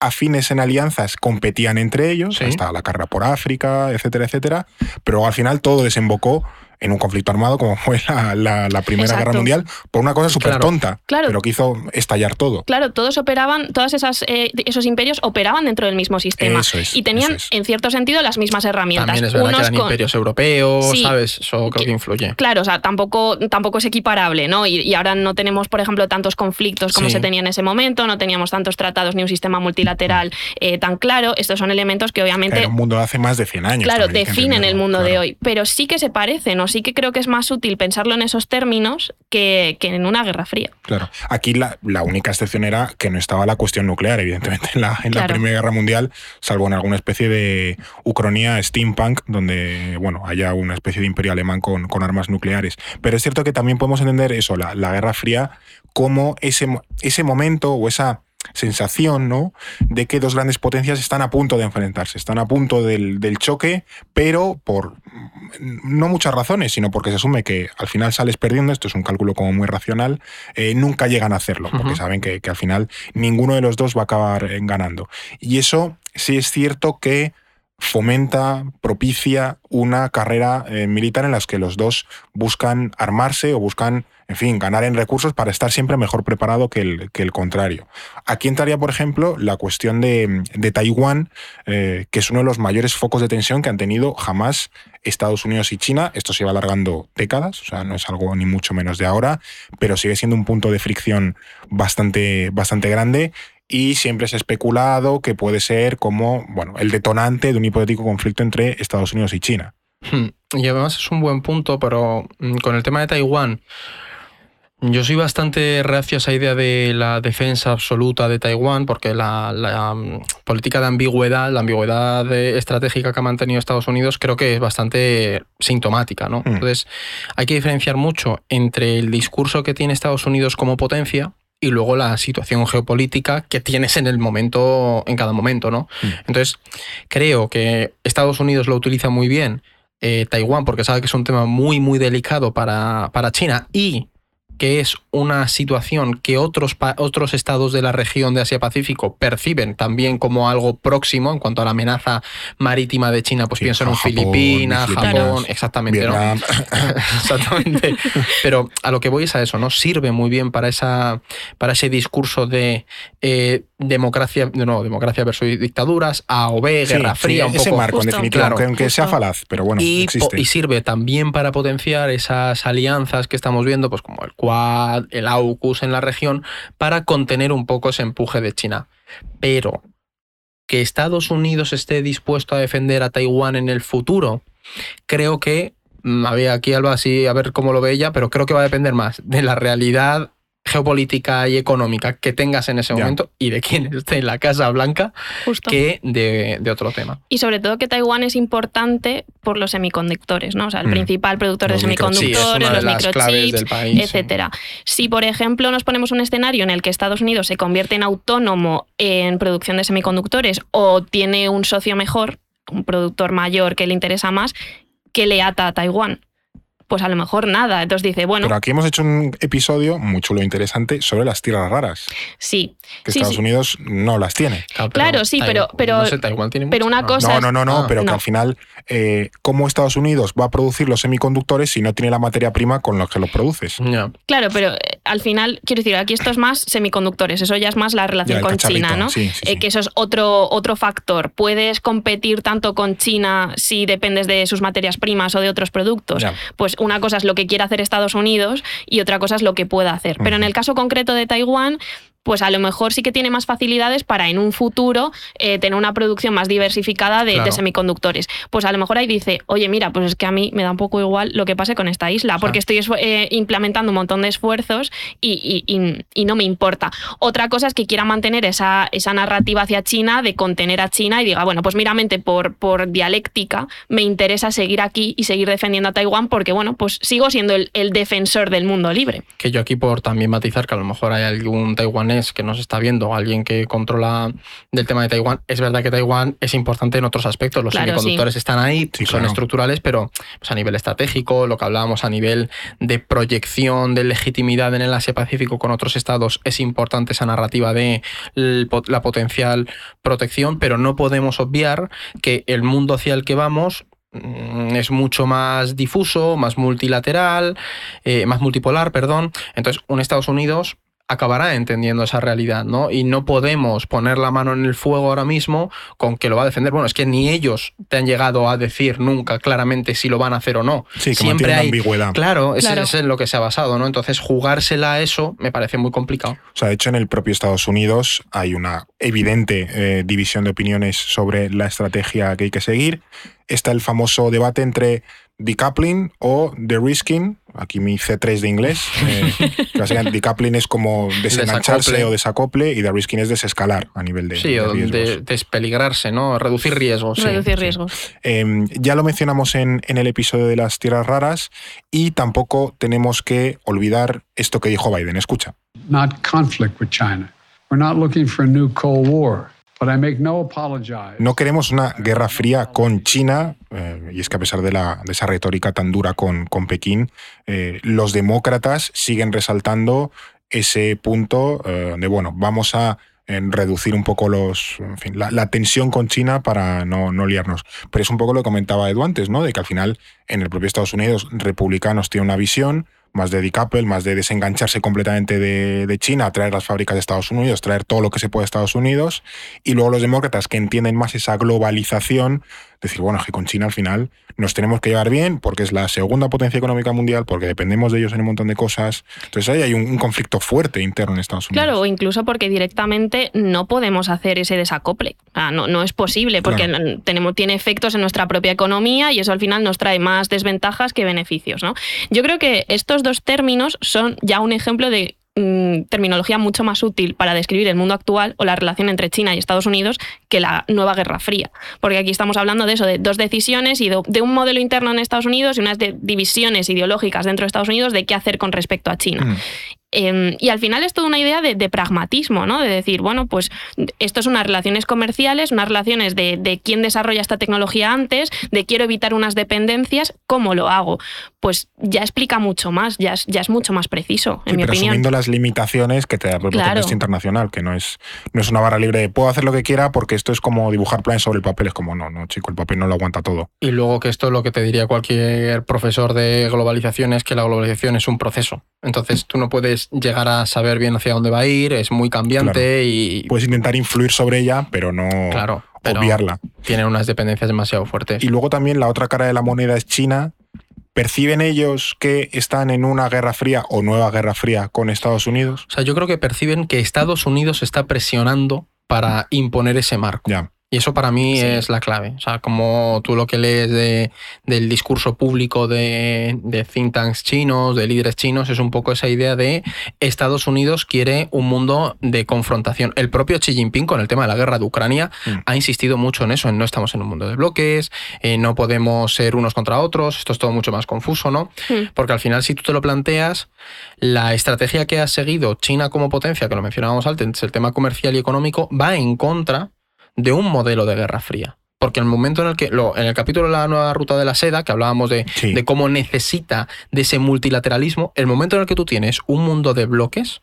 afines en alianzas competían entre ellos, Sí. hasta la carrera por África, etcétera, etcétera, pero al final todo desembocó en un conflicto armado como fue la, la- la Primera Exacto. Guerra Mundial, por una cosa súper Claro. tonta, Claro. pero que hizo estallar todo. Claro, todos operaban, todas esas eh, esos imperios operaban dentro del mismo sistema Eso es, y tenían, eso es. en cierto sentido, las mismas herramientas. También es verdad que Unos eran con- imperios europeos, Sí. ¿sabes? Eso creo Que- influye. Claro, o sea, tampoco, tampoco es equiparable, ¿no? Y, y ahora no tenemos, por ejemplo, tantos conflictos como Sí. se tenía en ese momento, no teníamos tantos tratados ni un sistema multilateral eh, tan claro. Estos son elementos que obviamente Era un mundo de hace más de 100 años. Claro, definen el mundo de hoy, pero sí que se parecen, sí que creo que es más útil pensarlo en esos términos que, que en una guerra fría. Claro. Aquí la, la única excepción era que no estaba la cuestión nuclear, evidentemente, en la, en la. Primera Guerra Mundial, salvo en alguna especie de Ucrania steampunk, donde bueno, haya una especie de imperio alemán con, con armas nucleares. Pero es cierto que también podemos entender eso, la, la Guerra Fría, como ese, ese momento o esa sensación, ¿no? De que dos grandes potencias están a punto de enfrentarse, están a punto del, del choque, pero por mm, no muchas razones, sino porque se asume que al final sales perdiendo, esto es un cálculo como muy racional, eh, nunca llegan a hacerlo, porque saben que, que al final ninguno de los dos va a acabar eh, ganando. Y eso sí es cierto que fomenta, propicia una carrera eh, militar en la que los dos buscan armarse o buscan, en fin, ganar en recursos para estar siempre mejor preparado que el, que el contrario. Aquí entraría, por ejemplo, la cuestión de, de Taiwán, eh, que es uno de los mayores focos de tensión que han tenido jamás Estados Unidos y China. Esto se va alargando décadas, o sea, no es algo ni mucho menos de ahora, pero sigue siendo un punto de fricción bastante, bastante grande y siempre se ha especulado que puede ser como bueno, el detonante de un hipotético conflicto entre Estados Unidos y China. Hmm. Y además es un buen punto, pero mm, con el tema de Taiwán, yo soy bastante reacio a esa idea de la defensa absoluta de Taiwán, porque la, la, mm, política de ambigüedad, la ambigüedad estratégica que ha mantenido Estados Unidos, creo que es bastante sintomática. ¿no? Hmm. Entonces, hay que diferenciar mucho entre el discurso que tiene Estados Unidos como potencia y luego la situación geopolítica que tienes en el momento, en cada momento, ¿no? Mm. Entonces, creo que Estados Unidos lo utiliza muy bien, eh, Taiwán, porque sabe que es un tema muy, muy delicado para, para China y que es una situación que otros, otros estados de la región de Asia-Pacífico perciben también como algo próximo en cuanto a la amenaza marítima de China, pues Sí, pienso en Japón, Filipinas, Japón, exactamente, ¿no? Exactamente. Pero a lo que voy es a eso, ¿no? Sirve muy bien para, esa, para ese discurso de eh, democracia, no, democracia versus dictaduras, A o B, Sí, Guerra sí, Fría, un ese poco. marco, en Justo. definitiva, Claro, aunque, sea falaz, pero bueno, y, existe. y sirve también para potenciar esas alianzas que estamos viendo, pues como el Quad, el AUKUS en la región, para contener un poco ese empuje de China. Pero que Estados Unidos esté dispuesto a defender a Taiwán en el futuro, creo que, mm, había aquí Alba así a ver cómo lo ve ella, pero creo que va a depender más de la realidad geopolítica y económica que tengas en ese Ya. momento y de quién esté en la Casa Blanca Justo. que de, de otro tema. Y sobre todo que Taiwán es importante por los semiconductores, ¿no? O sea, el Mm. principal productor Los de. Sí, semiconductores, de los microchips, país. sí. etcétera. Si, por ejemplo, nos ponemos un escenario en el que Estados Unidos se convierte en autónomo en producción de semiconductores o tiene un socio mejor, un productor mayor que le interesa más, que le ata a Taiwán. Pues a lo mejor nada. Entonces dice, bueno, Pero aquí hemos hecho un episodio muy chulo e interesante sobre las tierras raras, sí. que Sí, Estados sí. Unidos no las tiene. Claro, sí, pero- pero- no sé, Taiwán tiene pero una ¿no? cosa- No, no, no, no, Ah, pero que al final, eh, ¿cómo Estados Unidos va a producir los semiconductores si no tiene la materia prima con la que los produces? Claro, pero eh, al final, quiero decir, aquí esto es más semiconductores, eso ya es más la relación con China, ¿no? sí, sí, Eh, sí. que eso es otro, otro factor. ¿Puedes competir tanto con China si dependes de sus materias primas o de otros productos? Pues una cosa es lo que quiere hacer Estados Unidos y otra cosa es lo que pueda hacer. Pero en el caso concreto de Taiwán, pues a lo mejor sí que tiene más facilidades para en un futuro eh, tener una producción más diversificada de, semiconductores. Pues a lo mejor ahí dice, oye, mira, pues es que a mí me da un poco igual lo que pase con esta isla, porque estoy eh, implementando un montón de esfuerzos y, y- y- y no me importa. Otra cosa es que quiera mantener esa, esa narrativa hacia China de contener a China y diga, bueno, pues miramente por, por dialéctica me interesa seguir aquí y seguir defendiendo a Taiwán porque, bueno, pues sigo siendo el, el defensor del mundo libre. Que yo aquí por también matizar que a lo mejor hay algún taiwanés que nos está viendo, alguien que controla del tema de Taiwán, es verdad que Taiwán es importante en otros aspectos, los Claro, semiconductores están ahí, Sí, son claro. estructurales, pero pues, a nivel estratégico, lo que hablábamos a nivel de proyección, de legitimidad en el Asia-Pacífico con otros estados, es importante esa narrativa de la potencial protección, pero no podemos obviar que el mundo hacia el que vamos mm, es mucho más difuso, más multilateral, eh, más multipolar, perdón. Entonces, un Estados Unidos acabará entendiendo esa realidad, ¿no? Y no podemos poner la mano en el fuego ahora mismo con que lo va a defender. Bueno, es que ni ellos te han llegado a decir nunca claramente si lo van a hacer o no. Sí, que Siempre hay ambigüedad. Claro, ese Claro. es en lo que se ha basado, ¿no? Entonces, jugársela a eso me parece muy complicado. O sea, de hecho, en el propio Estados Unidos hay una evidente eh, división de opiniones sobre la estrategia que hay que seguir. Está el famoso debate entre decoupling o de-risking. Aquí mi C3 de inglés. eh, básicamente decoupling es como desengancharse Desacople. o desacople y de-risking es desescalar a nivel de, Sí, de o de despeligrarse, ¿no? Reducir riesgos. sí. Reducir sí. riesgos. Eh, ya lo mencionamos en, en el episodio de las tierras raras y tampoco tenemos que olvidar esto que dijo Biden. Escucha. not conflict with China. We're not looking for a new Cold War. No queremos una guerra fría con China, eh, y es que a pesar de, la, de esa retórica tan dura con, con Pekín, eh, los demócratas siguen resaltando ese punto eh, de, bueno, vamos a eh, reducir un poco los, en fin, la, la tensión con China para no, no liarnos. Pero es un poco lo que comentaba Edu antes, ¿no? De que al final en el propio Estados Unidos republicanos tienen una visión más de decouple, más de desengancharse completamente de, de China, traer las fábricas de Estados Unidos, traer todo lo que se puede de Estados Unidos, y luego los demócratas que entienden más esa globalización, decir, bueno, es que con China al final nos tenemos que llevar bien porque es la segunda potencia económica mundial, porque dependemos de ellos en un montón de cosas. Entonces ahí hay un, un conflicto fuerte interno en Estados Unidos. Claro, o incluso porque directamente no podemos hacer ese desacople. Sea, no, no es posible, porque Claro. tenemos, tiene efectos en nuestra propia economía y eso al final nos trae más desventajas que beneficios. ¿no? Yo creo que estos dos términos son ya un ejemplo de mm, terminología mucho más útil para describir el mundo actual o la relación entre China y Estados Unidos que la nueva Guerra Fría. Porque aquí estamos hablando de eso, de dos decisiones y de, un modelo interno en Estados Unidos y unas divisiones ideológicas dentro de Estados Unidos de qué hacer con respecto a China. Mm. Em, y al final es toda una idea de, pragmatismo, ¿no? De decir, bueno, pues esto es unas relaciones comerciales, unas relaciones de, quién desarrolla esta tecnología antes, de quiero evitar unas dependencias, ¿cómo lo hago? Pues ya explica mucho más, ya es, ya es mucho más preciso, en mi pero opinión. Asumiendo las limitaciones que te da el propio internacional, que no es, no es una barra libre de puedo hacer lo que quiera porque esto es como dibujar planes sobre el papel, es como no, no, chico, el papel no lo aguanta todo. Y luego que esto es lo que te diría cualquier profesor de globalización es que la globalización es un proceso. Entonces tú no puedes llegar a saber bien hacia dónde va a ir, es muy cambiante y... Puedes intentar influir sobre ella, pero no claro, obviarla. Tiene unas dependencias demasiado fuertes. Y luego también la otra cara de la moneda es China. ¿Perciben ellos que están en una guerra fría o nueva guerra fría con Estados Unidos? O sea, yo creo que perciben que Estados Unidos está presionando para imponer ese marco. Ya. Y eso para mí es la clave. O sea, como tú lo que lees de, del discurso público de, de, think tanks chinos, de líderes chinos, es un poco esa idea de Estados Unidos quiere un mundo de confrontación. El propio Xi Jinping con el tema de la guerra de Ucrania mm. ha insistido mucho en eso, en no estamos en un mundo de bloques, no podemos ser unos contra otros, esto es todo mucho más confuso, ¿no? Mm. Porque al final si tú te lo planteas, la estrategia que ha seguido China como potencia, que lo mencionábamos antes, el tema comercial y económico, va en contra de un modelo de Guerra Fría. Porque el momento en el que, lo, en el capítulo de la nueva ruta de la seda, que hablábamos de, de cómo necesita de ese multilateralismo, el momento en el que tú tienes un mundo de bloques,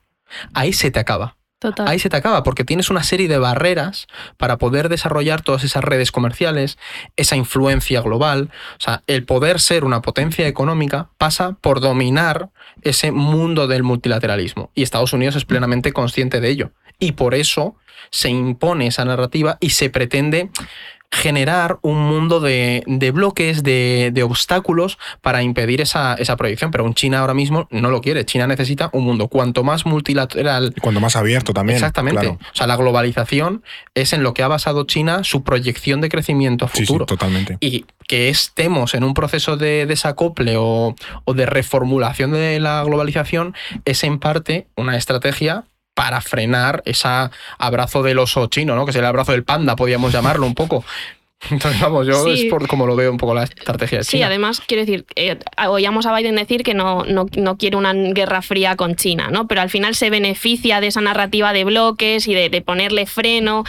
ahí se te acaba. Total. Ahí se te acaba, porque tienes una serie de barreras para poder desarrollar todas esas redes comerciales, esa influencia global. O sea, el poder ser una potencia económica pasa por dominar ese mundo del multilateralismo. Y Estados Unidos es plenamente consciente de ello. Y por eso se impone esa narrativa y se pretende generar un mundo de, bloques, de, obstáculos para impedir esa, proyección. Pero un China ahora mismo no lo quiere. China necesita un mundo cuanto más multilateral. Y cuanto más abierto también. Exactamente. O sea, la globalización es en lo que ha basado China su proyección de crecimiento futuro. Sí, totalmente. Y que estemos en un proceso de desacople o, o de reformulación de la globalización es en parte una estrategia para frenar ese abrazo del oso chino, ¿no? Que es el abrazo del panda, podríamos llamarlo un poco. Entonces, vamos, yo es por como lo veo un poco la estrategia de China. Sí, además, quiero decir, eh, oíamos a Biden decir que no, no, no, quiere una guerra fría con China, ¿no? Pero al final se beneficia de esa narrativa de bloques y de, de ponerle freno.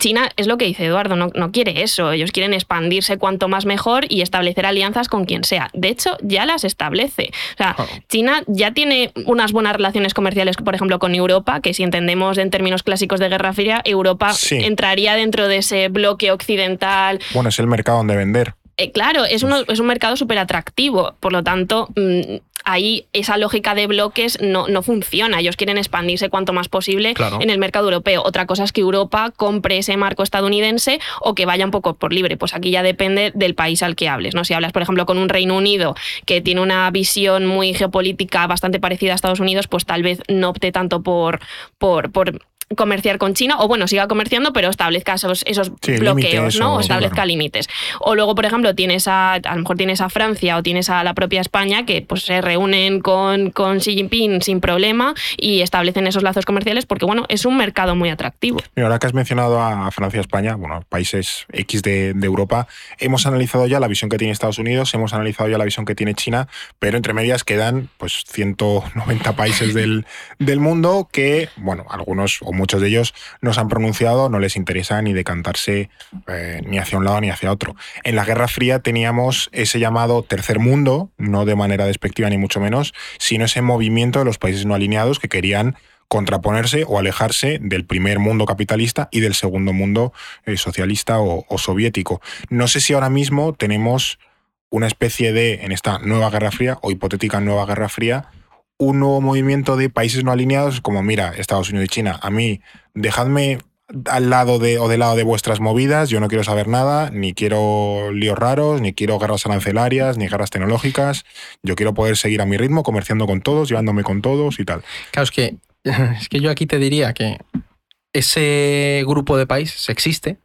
China es lo que dice Eduardo, no, no, quiere eso. Ellos quieren expandirse cuanto más mejor y establecer alianzas con quien sea. De hecho, ya las establece. O sea, China ya tiene unas buenas relaciones comerciales, por ejemplo, con Europa, que si entendemos en términos clásicos de Guerra Fría, Europa entraría dentro de ese bloque occidental. Bueno, es el mercado donde vender. Eh, claro, es, es un mercado súper atractivo. Por lo tanto, mm, ahí esa lógica de bloques no, no, funciona. Ellos quieren expandirse cuanto más posible en el mercado europeo. Otra cosa es que Europa compre ese marco estadounidense o que vaya un poco por libre. Pues aquí ya depende del país al que hables. ¿no? Si hablas, por ejemplo, con un Reino Unido que tiene una visión muy geopolítica bastante parecida a Estados Unidos, pues tal vez no opte tanto por, por, por comerciar con China, o bueno, siga comerciando, pero establezca esos, esos bloqueos, ¿no? O establezca límites. O luego, por ejemplo, tienes a, a lo mejor tienes a Francia o tienes a la propia España que pues se reúnen con, con Xi Jinping sin problema y establecen esos lazos comerciales porque, bueno, es un mercado muy atractivo. Mira, ahora que has mencionado a Francia y España, bueno, países X de, de Europa, hemos analizado ya la visión que tiene Estados Unidos, hemos analizado ya la visión que tiene China, pero entre medias quedan pues 190 países del, del mundo que, bueno, algunos o muchos de ellos no han pronunciado, no les interesa ni decantarse eh, ni hacia un lado ni hacia otro. En la Guerra Fría teníamos ese llamado tercer mundo, no de manera despectiva ni mucho menos, sino ese movimiento de los países no alineados que querían contraponerse o alejarse del primer mundo capitalista y del segundo mundo eh, socialista o, soviético. No sé si ahora mismo tenemos una especie de, en esta nueva Guerra Fría o hipotética nueva Guerra Fría, un nuevo movimiento de países no alineados, como mira, Estados Unidos y China, a mí, dejadme al lado de o del lado de vuestras movidas, yo no quiero saber nada, ni quiero líos raros, ni quiero guerras arancelarias, ni guerras tecnológicas, yo quiero poder seguir a mi ritmo, comerciando con todos, llevándome con todos y tal. Claro, es que, es que yo aquí te diría que ese grupo de países existe,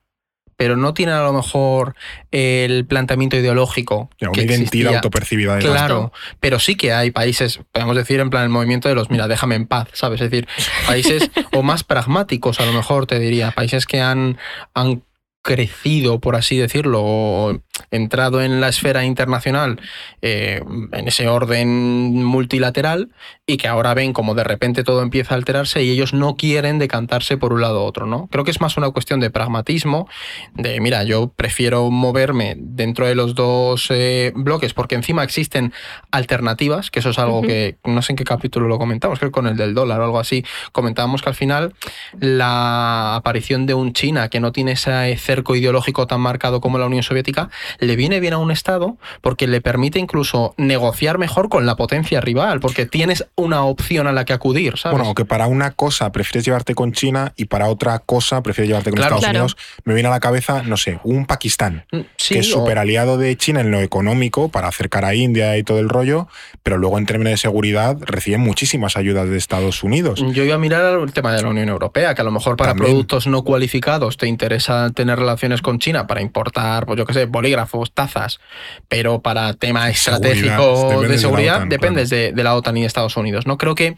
pero no tienen a lo mejor el planteamiento ideológico. una identidad autopercibida. De claro, pero sí que hay países, podemos decir, en plan el movimiento de los, mira, déjame en paz, ¿sabes? Es decir, países o más pragmáticos, a lo mejor te diría, países que han, han crecido, por así decirlo, o entrado en la esfera internacional eh, en ese orden multilateral y que ahora ven como de repente todo empieza a alterarse y ellos no quieren decantarse por un lado u otro, ¿no? Creo que es más una cuestión de pragmatismo, de mira, yo prefiero moverme dentro de los dos eh, bloques porque encima existen alternativas, que eso es algo que no sé en qué capítulo lo comentamos, creo que con el del dólar o algo así, comentábamos que al final la aparición de un China que no tiene ese cerco ideológico tan marcado como la Unión Soviética, le viene bien a un Estado porque le permite incluso negociar mejor con la potencia rival, porque tienes una opción a la que acudir, ¿sabes? Bueno, que para una cosa prefieres llevarte con China y para otra cosa prefieres llevarte con Claro. Estados Claro. Unidos, me viene a la cabeza, no sé, un Pakistán, Mm, sí, que es o- súper aliado de China en lo económico para acercar a India y todo el rollo, pero luego en términos de seguridad reciben muchísimas ayudas de Estados Unidos. Yo iba a mirar el tema de la Unión Europea, que a lo mejor para También. productos no cualificados te interesa tener relaciones con China para importar, pues yo qué sé, bolígrafos, tazas, pero para tema estratégico de seguridad OTAN, dependes de, de la OTAN y Estados Unidos. No creo que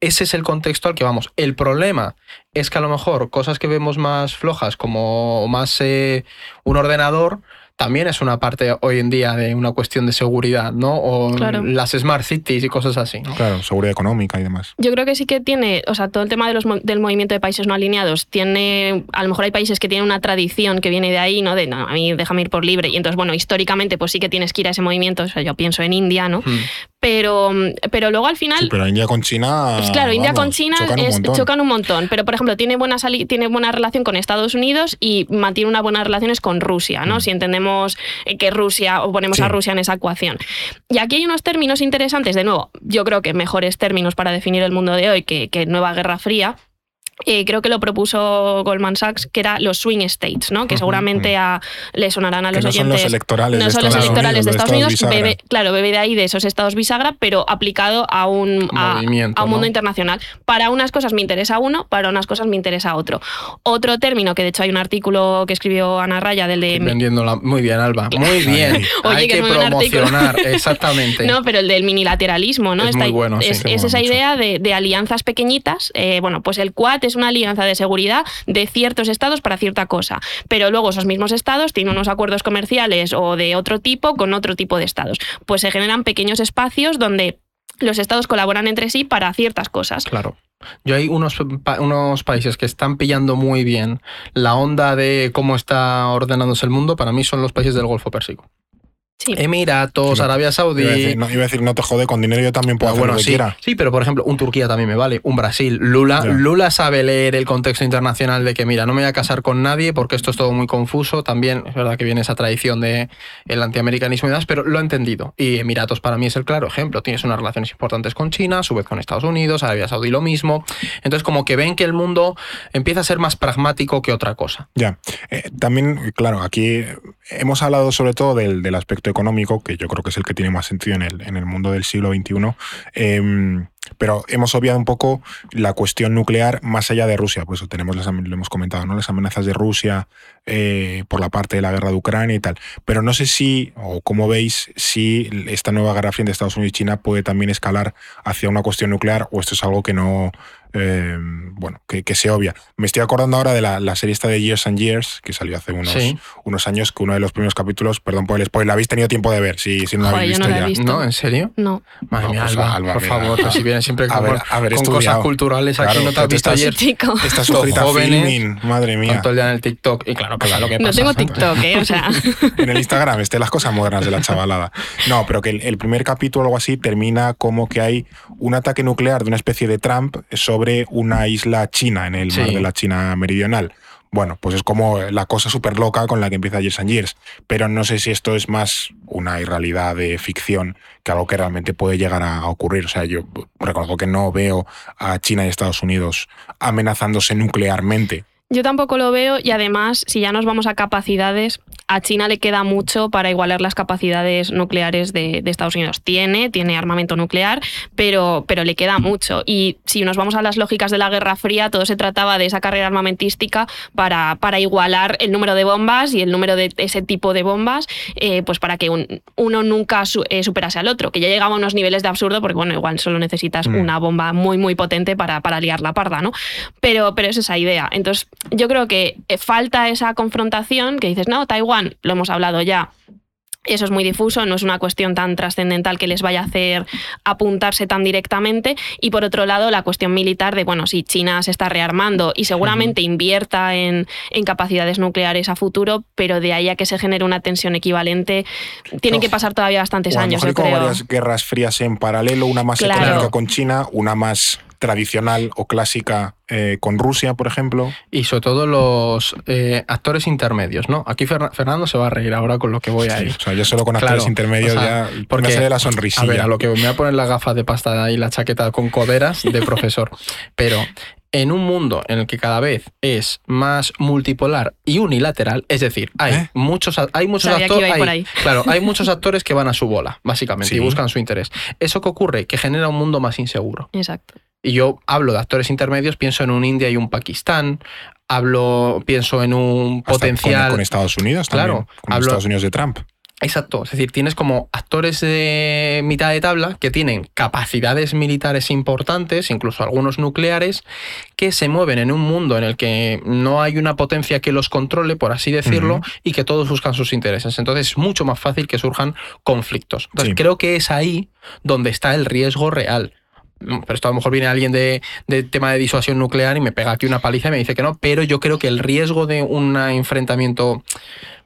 ese es el contexto al que vamos. El problema es que a lo mejor cosas que vemos más flojas, como más eh, un ordenador, también es una parte hoy en día de una cuestión de seguridad, ¿no? O Claro. las smart cities y cosas así. ¿no? Claro, seguridad económica y demás. Yo creo que sí que tiene, o sea, todo el tema de los, mo- del movimiento de países no alineados, tiene, a lo mejor hay países que tienen una tradición que viene de ahí, ¿no? De, no, a mí déjame ir por libre. Y entonces, bueno, históricamente, pues sí que tienes que ir a ese movimiento, o sea, yo pienso en India, ¿no? Hmm. Pero, pero luego al final... Sí, pero India con China. Pues claro, India con China chocan un es- montón. chocan un montón, pero por ejemplo tiene buena, sali- tiene buena relación con Estados Unidos y mantiene unas buenas relaciones con Rusia, ¿no? Si entendemos eh, que Rusia, o ponemos Mm. Sí. a Rusia en esa ecuación. Y aquí hay unos términos interesantes, de nuevo, yo creo que mejores términos para definir el mundo de hoy que, que Nueva Guerra Fría. Eh, creo que lo propuso Goldman Sachs, que era los swing states, ¿no? Que seguramente a, le sonarán a Que los no son los electorales no de son los Estados electorales de Unidos, Estados de Unidos, Estados bebe, bisagra. claro, bebe de ahí de esos estados bisagra, pero aplicado a un, a, a un mundo ¿no? internacional. Para unas cosas me interesa uno, para unas cosas me interesa otro. Otro término, que de hecho hay un artículo que escribió Ana Raya del de... Vendiéndola. Muy bien, Alba. Muy bien. Oye, Hay que que, promocionar. Exactamente. No, pero el del minilateralismo, ¿no? Es muy bueno, sí, es, que esa mucho. idea de, de alianzas pequeñitas. Eh, bueno, pues el Quad es una alianza de seguridad de ciertos estados para cierta cosa. Pero luego esos mismos estados tienen unos acuerdos comerciales o de otro tipo con otro tipo de estados. Pues se generan pequeños espacios donde los estados colaboran entre sí para ciertas cosas. Claro. Yo hay unos, unos países que están pillando muy bien la onda de cómo está ordenándose el mundo. Para mí son los países del Golfo Pérsico. Sí. Emiratos, Arabia Saudí. Iba a, decir, no, iba a decir, no te jode, con dinero yo también puedo Ah, hacer bueno, lo que sí, quiera. sí, pero por ejemplo, un Turquía también me vale, un Brasil. Lula. Lula sabe leer el contexto internacional de que, mira, no me voy a casar con nadie porque esto es todo muy confuso. También es verdad que viene esa tradición de el antiamericanismo y demás, pero lo ha entendido. Y Emiratos para mí es el claro ejemplo. Tienes unas relaciones importantes con China, a su vez con Estados Unidos, Arabia Saudí lo mismo. Entonces, como que ven que el mundo empieza a ser más pragmático que otra cosa. Ya. Eh, también, claro, aquí hemos hablado sobre todo del, del aspecto económico, que yo creo que es el que tiene más sentido en el, en el mundo del siglo XXI. em, pero hemos obviado un poco la cuestión nuclear más allá de Rusia. Pues tenemos las, lo hemos comentado, ¿no? Las amenazas de Rusia eh, por la parte de la guerra de Ucrania y tal. Pero no sé si, o como veis, si esta nueva guerra fría de Estados Unidos y China puede también escalar hacia una cuestión nuclear o esto es algo que no, eh, bueno, que, que se obvia. Me estoy acordando ahora de la, la serie esta de Years and Years, que salió hace unos, Sí. unos años, que uno de los primeros capítulos, perdón por el spoiler, la habéis tenido tiempo de ver, si, si no la Joder, habéis no visto la he ya. visto. ¿No? ¿En serio? No. Madre No, mía, pues, Alba, Alba, por mira, favor, pues si vienes siempre con, cosas culturales aquí, Claro, no te has visto estás- ayer. Estás suscrita a Filmin, madre mía. Todo el día en el TikTok. Y claro, claro, lo que No tengo TikTok, ¿eh? O sea... en el Instagram, este, las cosas modernas de la chavalada. No, pero que el, el primer capítulo o algo así termina como que hay un ataque nuclear de una especie de Trump sobre una isla china en el mar de la China meridional. Bueno, pues es como la cosa súper loca con la que empieza Years and Years. Pero no sé si esto es más una irrealidad de ficción que algo que realmente puede llegar a ocurrir. O sea, yo reconozco que no veo a China y Estados Unidos amenazándose nuclearmente. Yo tampoco lo veo y además, si ya nos vamos a capacidades, a China le queda mucho para igualar las capacidades nucleares de, de Estados Unidos. Tiene, tiene armamento nuclear, pero, pero le queda mucho. Y si nos vamos a las lógicas de la Guerra Fría, todo se trataba de esa carrera armamentística para, para igualar el número de bombas y el número de ese tipo de bombas, eh, pues para que un- uno nunca su- eh, superase al otro, que ya llegaba a unos niveles de absurdo, porque bueno, igual solo necesitas Mm. una bomba muy, muy potente para, para liar la parda, ¿no? Pero, pero es esa idea. Entonces, yo creo que eh, falta esa confrontación que dices, no, Taiwán, lo hemos hablado ya. Eso es muy difuso, no es una cuestión tan trascendental que les vaya a hacer apuntarse tan directamente. Y por otro lado, la cuestión militar de, bueno, si China se está rearmando y seguramente invierta en, en capacidades nucleares a futuro, pero de ahí a que se genere una tensión equivalente, tienen que pasar todavía bastantes O a lo años, mejor yo como creo. varias guerras frías en paralelo, una más Claro. económica con China, una más tradicional o clásica eh, con Rusia, por ejemplo. Y sobre todo los eh, actores intermedios, ¿no? Aquí Fer- Fernando se va a reír ahora con lo que voy a ir. O sea, yo solo con actores intermedios o sea, ya porque, me sale la sonrisilla. A ver, a lo que me voy a poner las gafas de pasta y la chaqueta con coderas de profesor. Pero en un mundo en el que cada vez es más multipolar y unilateral, es decir, hay ¿Eh? muchos hay muchos actores claro, hay muchos actores que van a su bola, básicamente, Sí. y buscan su interés. Eso que ocurre que genera un mundo más inseguro. Exacto. Y yo hablo de actores intermedios, pienso en un India y un Pakistán, hablo, pienso en un Hasta potencial. Con, con Estados Unidos también. Claro, Con hablo- Estados Unidos de Trump. Exacto, es decir, tienes como actores de mitad de tabla que tienen capacidades militares importantes, incluso algunos nucleares, que se mueven en un mundo en el que no hay una potencia que los controle, por así decirlo, y que todos buscan sus intereses. Entonces es mucho más fácil que surjan conflictos. Entonces Sí. creo que es ahí donde está el riesgo real. Mm, Pero esto a lo mejor viene alguien de, de tema de disuasión nuclear y me pega aquí una paliza y me dice que no, pero yo creo que el riesgo de un enfrentamiento,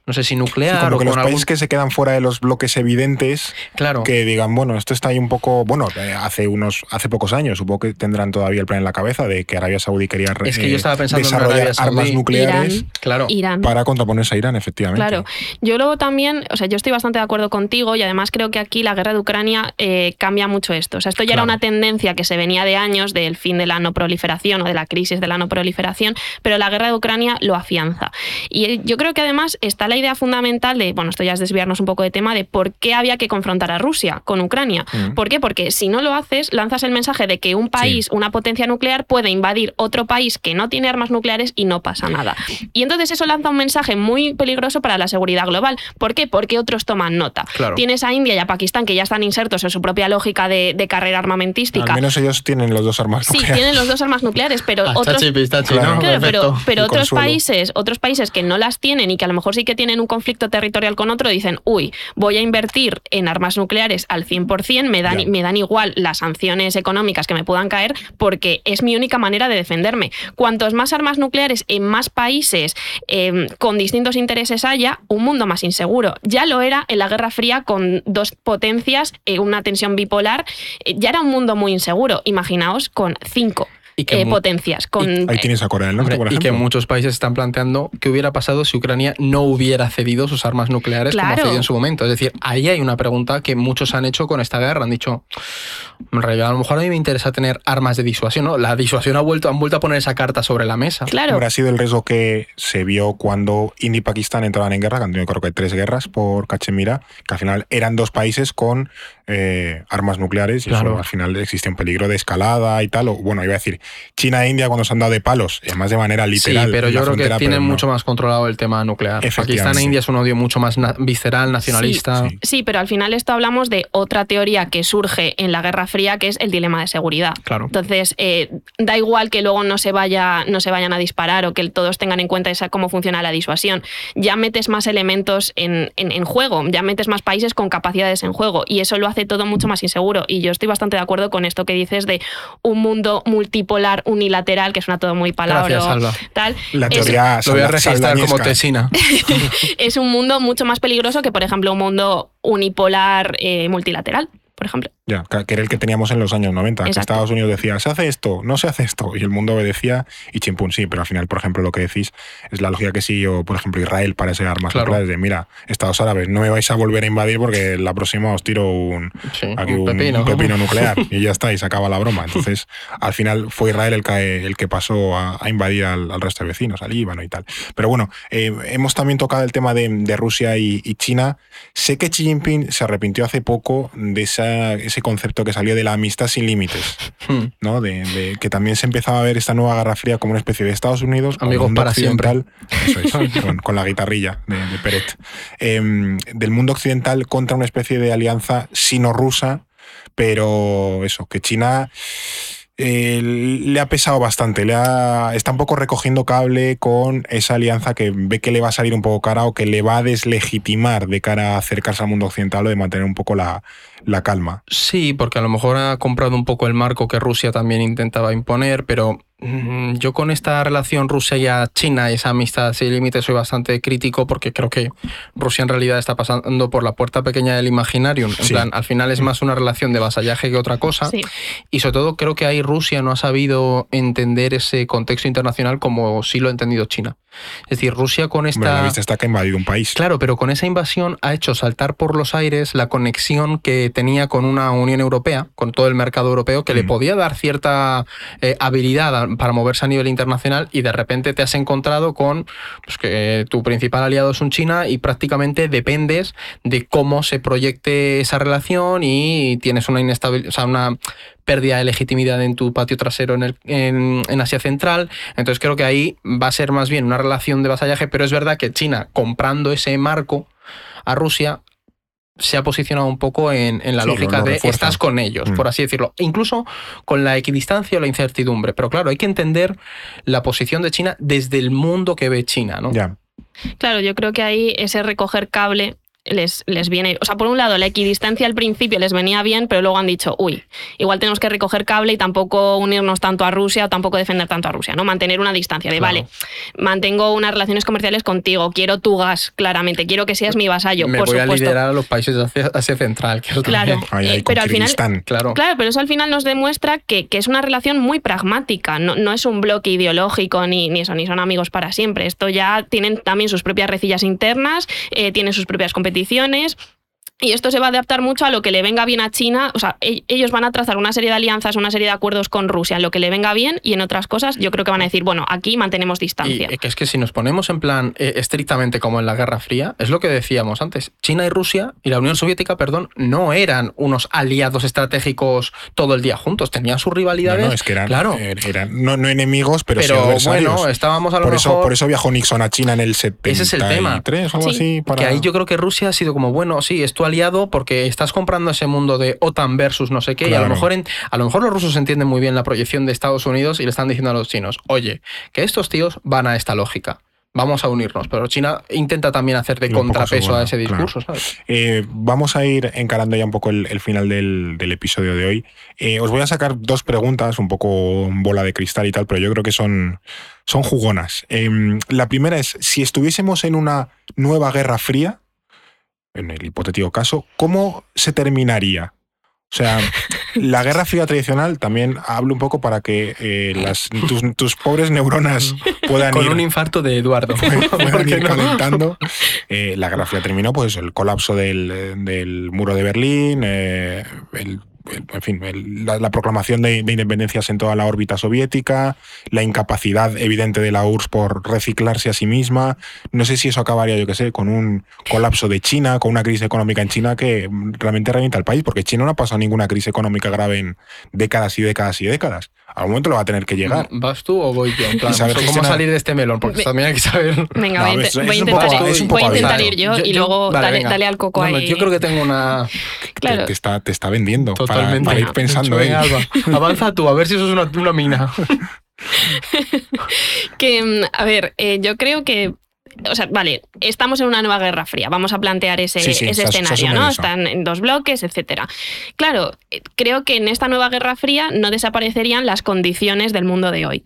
no sé si Sí, nuclear como o que con los algún países que se quedan fuera de los bloques evidentes, Claro. que digan, bueno, esto está ahí un poco, bueno, eh, hace unos, hace pocos años, supongo que tendrán todavía el plan en la cabeza de que Arabia Saudí quería Es que eh, yo estaba pensando en desarrollar Saudí. armas nucleares Irán. Claro. Irán. para contraponerse a Irán, efectivamente. Claro, yo luego también, o sea, yo estoy bastante de acuerdo contigo y además creo que aquí la guerra de Ucrania eh, cambia mucho esto. O sea, esto ya era una tendencia que se venía de años del fin de la no proliferación o de la crisis de la no proliferación, pero la guerra de Ucrania lo afianza. Y eh, yo creo que además está la idea fundamental de, bueno, esto ya es desviarnos un poco de tema, de por qué había que confrontar a Rusia con Ucrania. Mm. ¿Por qué? Porque si no lo haces, lanzas el mensaje de que un país, una potencia nuclear, puede invadir otro país que no tiene armas nucleares y no pasa nada. Y entonces eso lanza un mensaje muy peligroso para la seguridad global. ¿Por qué? Porque otros toman nota. Claro. Tienes a India y a Pakistán que ya están insertos en su propia lógica de, de carrera armamentística. Al menos ellos tienen los dos armas Sí, nucleares. tienen los dos armas nucleares, pero Ah, otros, chachi, pistachi, Claro. ¿no? Claro, pero, Perfecto. pero Y otros consuelo. países, otros países que no las tienen y que a lo mejor sí que tienen un conflicto territorial con otro, dicen, uy, voy a invertir en armas nucleares al 100%, me dan, me dan igual las sanciones económicas que me puedan caer, porque es mi única manera de defenderme. Cuantos más armas nucleares en más países eh, con distintos intereses haya, un mundo más inseguro. Ya lo era en la Guerra Fría con dos potencias, eh, una tensión bipolar, eh, ya era un mundo muy inseguro. Imaginaos con cinco. Y que eh, potencias con Ahí tienes a Corea del Norte, por y que ejemplo. muchos países están planteando qué hubiera pasado si Ucrania no hubiera cedido sus armas nucleares Claro. como cedió en su momento. Es decir, ahí hay una pregunta que muchos han hecho con esta guerra. Han dicho, en realidad a lo mejor a mí me interesa tener armas de disuasión. ¿no? La disuasión ha vuelto, han vuelto a poner esa carta sobre la mesa. Claro. Hombre, ha sido el riesgo que se vio cuando India y Pakistán entraban en guerra, que han tenido creo que tres guerras por Cachemira, que al final eran dos países con eh, armas nucleares y Claro. eso, al final existe un peligro de escalada y tal. O, bueno, iba a decir, China e India cuando se han dado de palos, y además de manera literal. sí, pero yo creo que tienen no. mucho más controlado el tema nuclear. Pakistán e India es un odio mucho más na- visceral, nacionalista. Sí. Sí, pero al final esto hablamos de otra teoría que surge en la Guerra Fría, que es el dilema de seguridad. Claro. Entonces, eh, da igual que luego no se, vaya, no se vayan a disparar o que todos tengan en cuenta esa, cómo funciona la disuasión. Ya metes más elementos en, en- en juego, ya metes más países con capacidades en juego y eso lo hace todo mucho más inseguro. Y yo estoy bastante de acuerdo con esto que dices de un mundo multipolar, unilateral, que suena todo muy palabra. Gracias, Alba. Tal. La Es- teoría Lo voy a registrar como tesina. es un mundo mucho más peligroso que, por ejemplo, un mundo unipolar eh, multilateral, por ejemplo. Ya, que era el que teníamos en los años 90, que. Estados Unidos decía, se hace esto, no se hace esto, y el mundo obedecía y chimpún sí, pero al final, por ejemplo, lo que decís es la lógica que siguió, por ejemplo, Israel para ese armas Claro. nucleares de, mira, Estados Árabes, no me vais a volver a invadir porque la próxima os tiro un, Sí, aquí un un- pepino. un pepino nuclear y ya está, y se acaba la broma. Entonces, al final fue Israel el que, el que pasó a, a invadir al, al resto de vecinos, al Líbano y tal. Pero bueno, eh, hemos también tocado el tema de, de Rusia y, y China. Sé que Xi Jinping se arrepintió hace poco de esa- ese concepto que salió de la amistad sin límites, Hmm. ¿no? De, de que también se empezaba a ver esta nueva Guerra Fría como una especie de Estados Unidos, con Amigos mundo para siempre. occidental, eso es, con, con la guitarrilla de, de Peret, Em, del mundo occidental contra una especie de alianza sino-rusa, pero eso, que China eh, le ha pesado bastante. Le ha, está un poco recogiendo cable con esa alianza que ve que le va a salir un poco cara o que le va a deslegitimar de cara a acercarse al mundo occidental o de mantener un poco la, la calma. Sí, porque a lo mejor ha comprado un poco el marco que Rusia también intentaba imponer, pero yo con esta relación Rusia-China y esa amistad sin límites soy bastante crítico porque creo que Rusia en realidad está pasando por la puerta pequeña del imaginario. En Sí. plan, al final es más una relación de vasallaje que otra cosa. Sí. Y sobre todo creo que ahí Rusia no ha sabido entender ese contexto internacional como sí lo ha entendido China. Es decir, Rusia con Hombre, la esta... vista está que ha invadido un país. Claro, pero con esa invasión ha hecho saltar por los aires la conexión que tenía con una Unión Europea, con todo el mercado europeo, que le Mm. podía dar cierta eh, habilidad a- para moverse a nivel internacional y de repente te has encontrado con pues, que tu principal aliado es un China y prácticamente dependes de cómo se proyecte esa relación y tienes una inestabilidad, o sea, una pérdida de legitimidad en tu patio trasero en, el- en- en Asia Central. Entonces creo que ahí va a ser más bien una relación de vasallaje, pero es verdad que China, comprando ese marco a Rusia, se ha posicionado un poco en, en la Sí, lo- lógica lo de refuerza. estás con ellos, Mm. por así decirlo. Incluso con la equidistancia o la incertidumbre. Pero claro, hay que entender la posición de China desde el mundo que ve China, ¿no? Ya. Claro, yo creo que ahí ese recoger cable les, les viene. O sea, por un lado, la equidistancia al principio les venía bien, pero luego han dicho, uy, igual tenemos que recoger cable y tampoco unirnos tanto a Rusia o tampoco defender tanto a Rusia, ¿no? Mantener una distancia de, Claro. vale, mantengo unas relaciones comerciales contigo, quiero tu gas, claramente, quiero que seas mi vasallo, Me por voy supuesto. a liderar a los países de Asia, Asia Central. Que Claro, también- Ahí, pero al final, Kirguistán. Claro. Claro, pero eso al final nos demuestra que, que es una relación muy pragmática, no, no es un bloque ideológico ni, ni eso, ni son amigos para siempre. Esto ya tienen también sus propias recillas internas, eh, tienen sus propias competiciones. Y esto se va a adaptar mucho a lo que le venga bien a China. O sea, e- ellos van a trazar una serie de alianzas, una serie de acuerdos con Rusia en lo que le venga bien y en otras cosas yo creo que van a decir, bueno, aquí mantenemos Y distancia. que es que si nos ponemos en plan eh, estrictamente como en la Guerra Fría, es lo que decíamos antes. China y Rusia y la Unión Soviética, perdón, no eran unos aliados estratégicos todo el día juntos. Tenían sus rivalidades. no, es que eran, claro. eh, eran no, no enemigos, pero, sí pero adversarios. bueno, estábamos a lo por, eso, mejor. por eso viajó Nixon a China en el 73 Ese es el tema. o algo Sí. así. Para... Que ahí yo creo que Rusia ha sido como, bueno, sí, es tu aliado porque estás comprando ese mundo de OTAN versus no sé qué, y a lo, mejor en- a lo mejor los rusos entienden muy bien la proyección de Estados Unidos y le están diciendo a los chinos, oye, que estos tíos van a esta lógica. Vamos a unirnos, pero China intenta también hacer de contrapeso a ese claro. discurso, ¿sabes? Eh, vamos a ir encarando ya un poco el, el final del, del episodio de hoy. Eh, os voy a sacar dos preguntas, un poco bola de cristal y tal, pero yo creo que son, son jugonas. Eh, la primera es, si estuviésemos en una nueva guerra fría, en el hipotético caso, ¿cómo se terminaría? O sea, la guerra fría tradicional también hablo un poco para que eh, las, tus, tus pobres neuronas puedan Con ir un infarto de Eduardo. puedan ¿Por qué ir no? calentando. Eh, la Guerra Fría terminó, pues el colapso del, del muro de Berlín, eh, el- en fin, el- la, la proclamación de, de independencias en toda la órbita soviética, la incapacidad evidente de la URSS por reciclarse a sí misma. No sé si eso acabaría, yo qué sé, con un colapso de China, con una crisis económica en China que realmente revienta el país, porque China no ha pasado ninguna crisis económica grave en décadas y décadas y décadas. A algún momento lo va a tener que llegar. ¿Vas tú o voy yo? En plan, Y saber ¿Cómo salir de este melón? Porque también hay que saber... Venga, No, voy, a es- voy es intentar, poco- voy a ir yo, y luego vale, dale, al coco No, no, ahí. yo creo que tengo una... Claro. Te, te está, te está vendiendo Totalmente. para, ir pensando. Venga. Alba, avanza tú, a ver si eso es una, una mina. Que, mm, a ver, eh, yo creo que. O sea, vale, estamos en una nueva guerra fría. Vamos a plantear ese, Sí, sí, ese se as- se escenario, ¿no? eso. Están en dos bloques, etcétera. Claro, creo que en esta nueva guerra fría no desaparecerían las condiciones del mundo de hoy.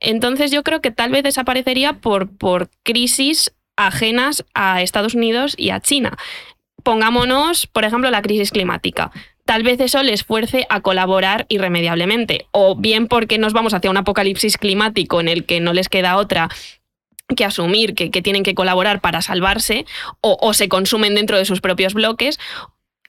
Entonces, yo creo que tal vez desaparecería por, por crisis ajenas a Estados Unidos y a China. Pongámonos, por ejemplo, la crisis climática tal vez eso les fuerce a colaborar irremediablemente. O bien porque nos vamos hacia un apocalipsis climático en el que no les queda otra que asumir que, que tienen que colaborar para salvarse, o, o se consumen dentro de sus propios bloques.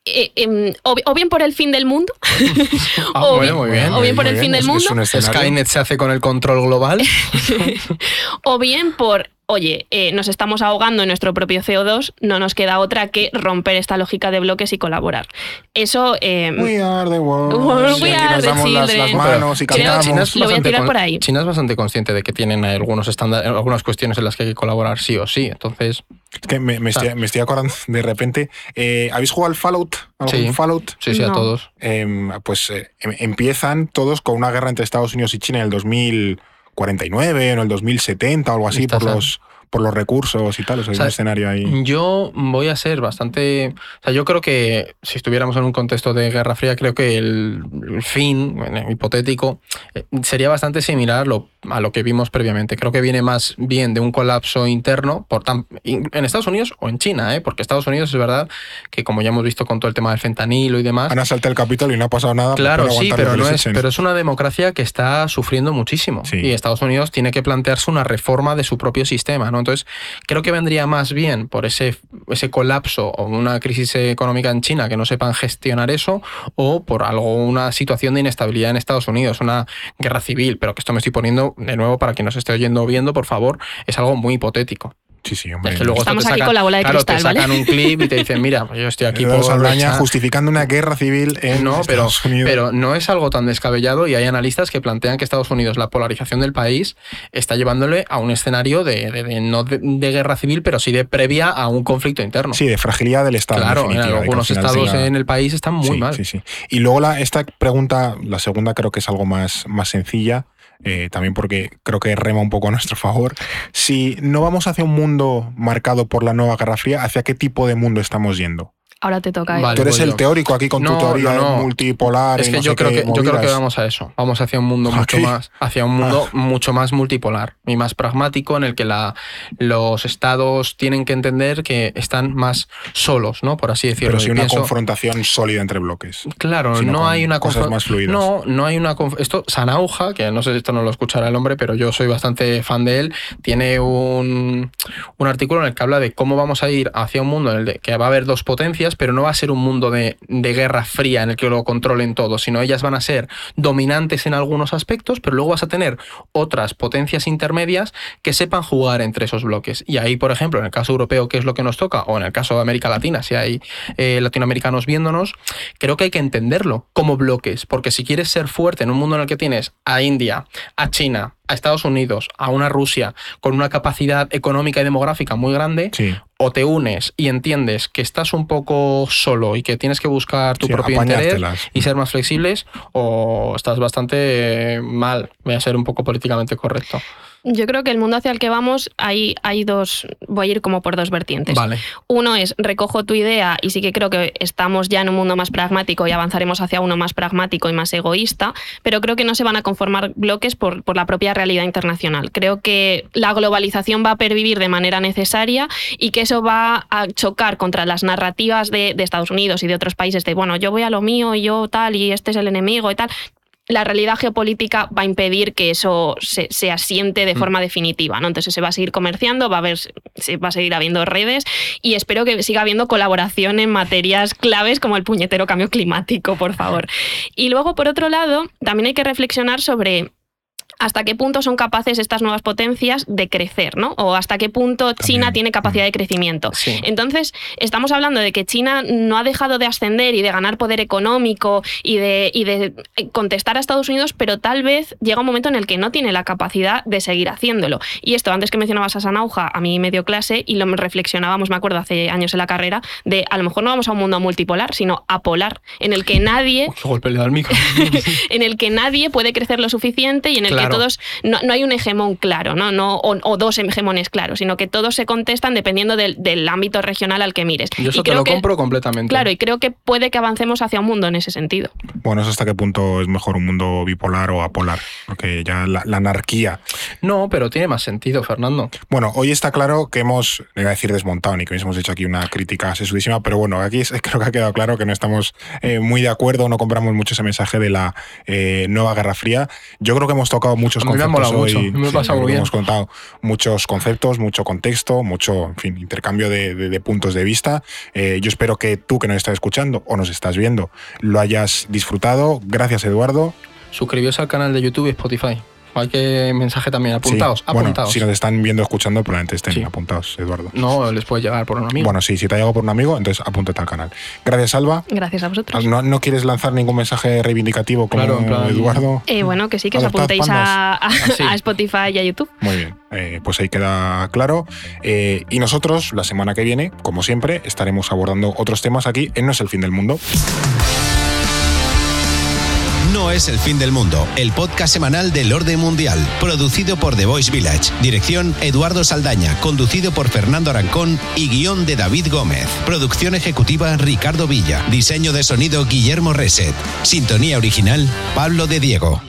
eh, em, o, o bien por el fin del mundo, Ah, O bueno, muy bien. o bien por el fin del es- es mundo. Skynet se hace con el control global. o bien por, oye, eh, nos estamos ahogando en nuestro propio CO2, no nos queda otra que romper esta lógica de bloques y colaborar. Eso... Eh, we are the world. we are the las, las, manos y cantamos. China, es Lo voy. China es bastante consciente de que tienen algunos estándares, algunas cuestiones en las que hay que colaborar sí o sí, entonces... Es que me, estoy, me estoy, acordando de repente. Eh, ¿Habéis jugado al Fallout? Sí, Fallout? Sí, sí, a todos. Em, pues eh, em, empiezan todos con una guerra entre Estados Unidos y China en el 2000 49 en el 2070 o algo así por los por los recursos y tal. O sea, hay O sea, un escenario ahí. Yo voy a ser bastante. O sea, yo creo que si estuviéramos en un contexto de Guerra Fría, creo que el, el fin, bueno, hipotético, eh, sería bastante similar a lo, a lo que vimos previamente. Creo que viene más bien de un colapso interno por tan- in- en Estados Unidos o en China, ¿eh? porque Estados Unidos es verdad que, como ya hemos visto con todo el tema del fentanilo y demás. Han asaltado el Capitolio y no ha pasado nada. pues Claro, sí, pero no es, pero es una democracia que está sufriendo muchísimo. Sí. Y Estados Unidos tiene que plantearse una reforma de su propio sistema. ¿no? Entonces, creo que vendría más bien por ese, ese colapso o una crisis económica en China que no sepan gestionar eso, o por algo, una situación de inestabilidad en Estados Unidos, una guerra civil. Pero que esto me estoy poniendo, de nuevo, para quien nos esté oyendo o viendo, por favor, es algo muy hipotético. Sí, sí, hombre. Es que luego esto Estamos te aquí con la bola de claro, cristal, te ¿vale? sacan un clip y te dicen, mira, yo estoy aquí por Saldaña justificando una guerra civil en no, pero, Estados Unidos. pero no es algo tan descabellado y hay analistas que plantean que Estados Unidos, la polarización del país, está llevándole a un escenario de, de- de- no de, de guerra civil, pero sí de previa a un conflicto interno. Sí, de fragilidad del Estado. claro, en algunos estados en el país están muy sí, mal. Sí, sí. Y luego la, esta pregunta, la segunda creo que es algo más, más sencilla, eh, también porque creo que rema un poco a nuestro favor. Si no vamos hacia un mundo marcado por la nueva Guerra Fría, ¿hacia qué tipo de mundo estamos yendo? Ahora te toca. Vale. Tú eres el yo. teórico aquí con tu No, teoría no, no. multipolar. Es y que no yo sé creo qué que yo creo que vamos a eso. Vamos hacia un mundo mucho Aquí. más, hacia un mundo mucho más multipolar y más pragmático en el que la, los estados tienen que entender que están más solos, ¿no? Por así decirlo. Pero sí Y una pienso- confrontación sólida entre bloques. Claro, no hay una cosas más fluidas. No, no hay una esto Sanauja, que no sé si esto no lo escuchará el hombre, pero yo soy bastante fan de él, tiene un, un artículo en el que habla de cómo vamos a ir hacia un mundo en el de- que va a haber dos potencias, pero no va a ser un mundo de, guerra fría en el que lo controlen todo, sino ellas van a ser dominantes en algunos aspectos, pero luego vas a tener otras potencias intermedias que sepan jugar entre esos bloques. Y ahí, por ejemplo, en el caso europeo, que es lo que nos toca, o en el caso de América Latina, si hay eh, latinoamericanos viéndonos, creo que hay que entenderlo como bloques, porque si quieres ser fuerte en un mundo en el que tienes a India, a China, a Estados Unidos, a una Rusia con una capacidad económica y demográfica muy grande, Sí. o te unes y entiendes que estás un poco solo y que tienes que buscar tu Sí, propio interés y ser más flexibles, o estás bastante eh, mal. Voy a ser un poco políticamente correcto. Yo creo que el mundo hacia el que vamos hay, hay dos, voy a ir como por dos vertientes. Vale. Uno es, recojo tu idea y sí que creo que estamos ya en un mundo más pragmático y avanzaremos hacia uno más pragmático y más egoísta, pero creo que no se van a conformar bloques por, por la propia realidad internacional. Creo que la globalización va a pervivir de manera necesaria y que eso va a chocar contra las narrativas de, de Estados Unidos y de otros países de, bueno, yo voy a lo mío y yo tal y este es el enemigo y tal la realidad geopolítica va a impedir que eso se, se asiente de forma definitiva, ¿no? Entonces se va a seguir comerciando, va a haber, se va a seguir habiendo redes y espero que siga habiendo colaboración en materias claves como el puñetero cambio climático, por favor. Y luego, por otro lado, también hay que reflexionar sobre hasta qué punto son capaces estas nuevas potencias de crecer, ¿no? O hasta qué punto China También. tiene capacidad de crecimiento. Sí. Entonces, estamos hablando de que China no ha dejado de ascender y de ganar poder económico y de, y de contestar a Estados Unidos, pero tal vez llega un momento en el que no tiene la capacidad de seguir haciéndolo. Y esto, antes que mencionabas a Sanauja, a mí me dio clase y lo reflexionábamos, me acuerdo, hace años en la carrera, de a lo mejor no vamos a un mundo multipolar, sino apolar, en el que nadie Uy, qué golpe le da al micro. en el que nadie puede crecer lo suficiente y en el Claro. que todos no, no hay un hegemón claro, ¿no? No, o, o dos hegemones claros, sino que todos se contestan dependiendo del, del ámbito regional al que mires. Yo eso y te creo lo que, compro completamente. Claro, y creo que puede que avancemos hacia un mundo en ese sentido. Bueno, eso hasta qué punto es mejor un mundo bipolar o apolar, porque ya la, la anarquía. No, pero tiene más sentido, Fernando. Bueno, hoy está claro que hemos, no iba a decir desmontado, ni que hemos hecho aquí una crítica sesudísima, pero bueno, aquí es- creo que ha quedado claro que no estamos eh, muy de acuerdo, no compramos mucho ese mensaje de la eh, nueva Guerra Fría. Yo creo que hemos tocado muchos A mí me ha conceptos hoy. mucho, me Sí, bien. Hemos contado muchos conceptos, mucho contexto, mucho, en fin, intercambio de, de- de puntos de vista. Eh, yo espero que tú que nos estás escuchando o nos estás viendo lo hayas disfrutado. Gracias, Eduardo. Suscribíos al canal de YouTube y Spotify. Hay que mensaje también apuntados. Sí. Bueno, apuntados. si nos están viendo escuchando, probablemente estén Sí. apuntados, Eduardo. No les puede llegar por un amigo. Bueno, sí, si te ha llegado por un amigo, entonces apúntate al canal. Gracias, Alba. Gracias a vosotros. ¿No, no quieres lanzar ningún mensaje reivindicativo como Claro, Eduardo? Eh, bueno, que sí, que os apuntéis a, a- sí. a Spotify y a YouTube. Muy bien, eh, pues ahí queda claro. Eh, y nosotros, la semana que viene, como siempre, estaremos abordando otros temas aquí en No es el fin del mundo. Es el fin del mundo, el podcast semanal del orden mundial, producido por The Voice Village, dirección Eduardo Saldaña, conducido por Fernando Arancón y guion de David Gómez, producción ejecutiva Ricardo Villa, diseño de sonido Guillermo Reset, sintonía original Pablo de Diego.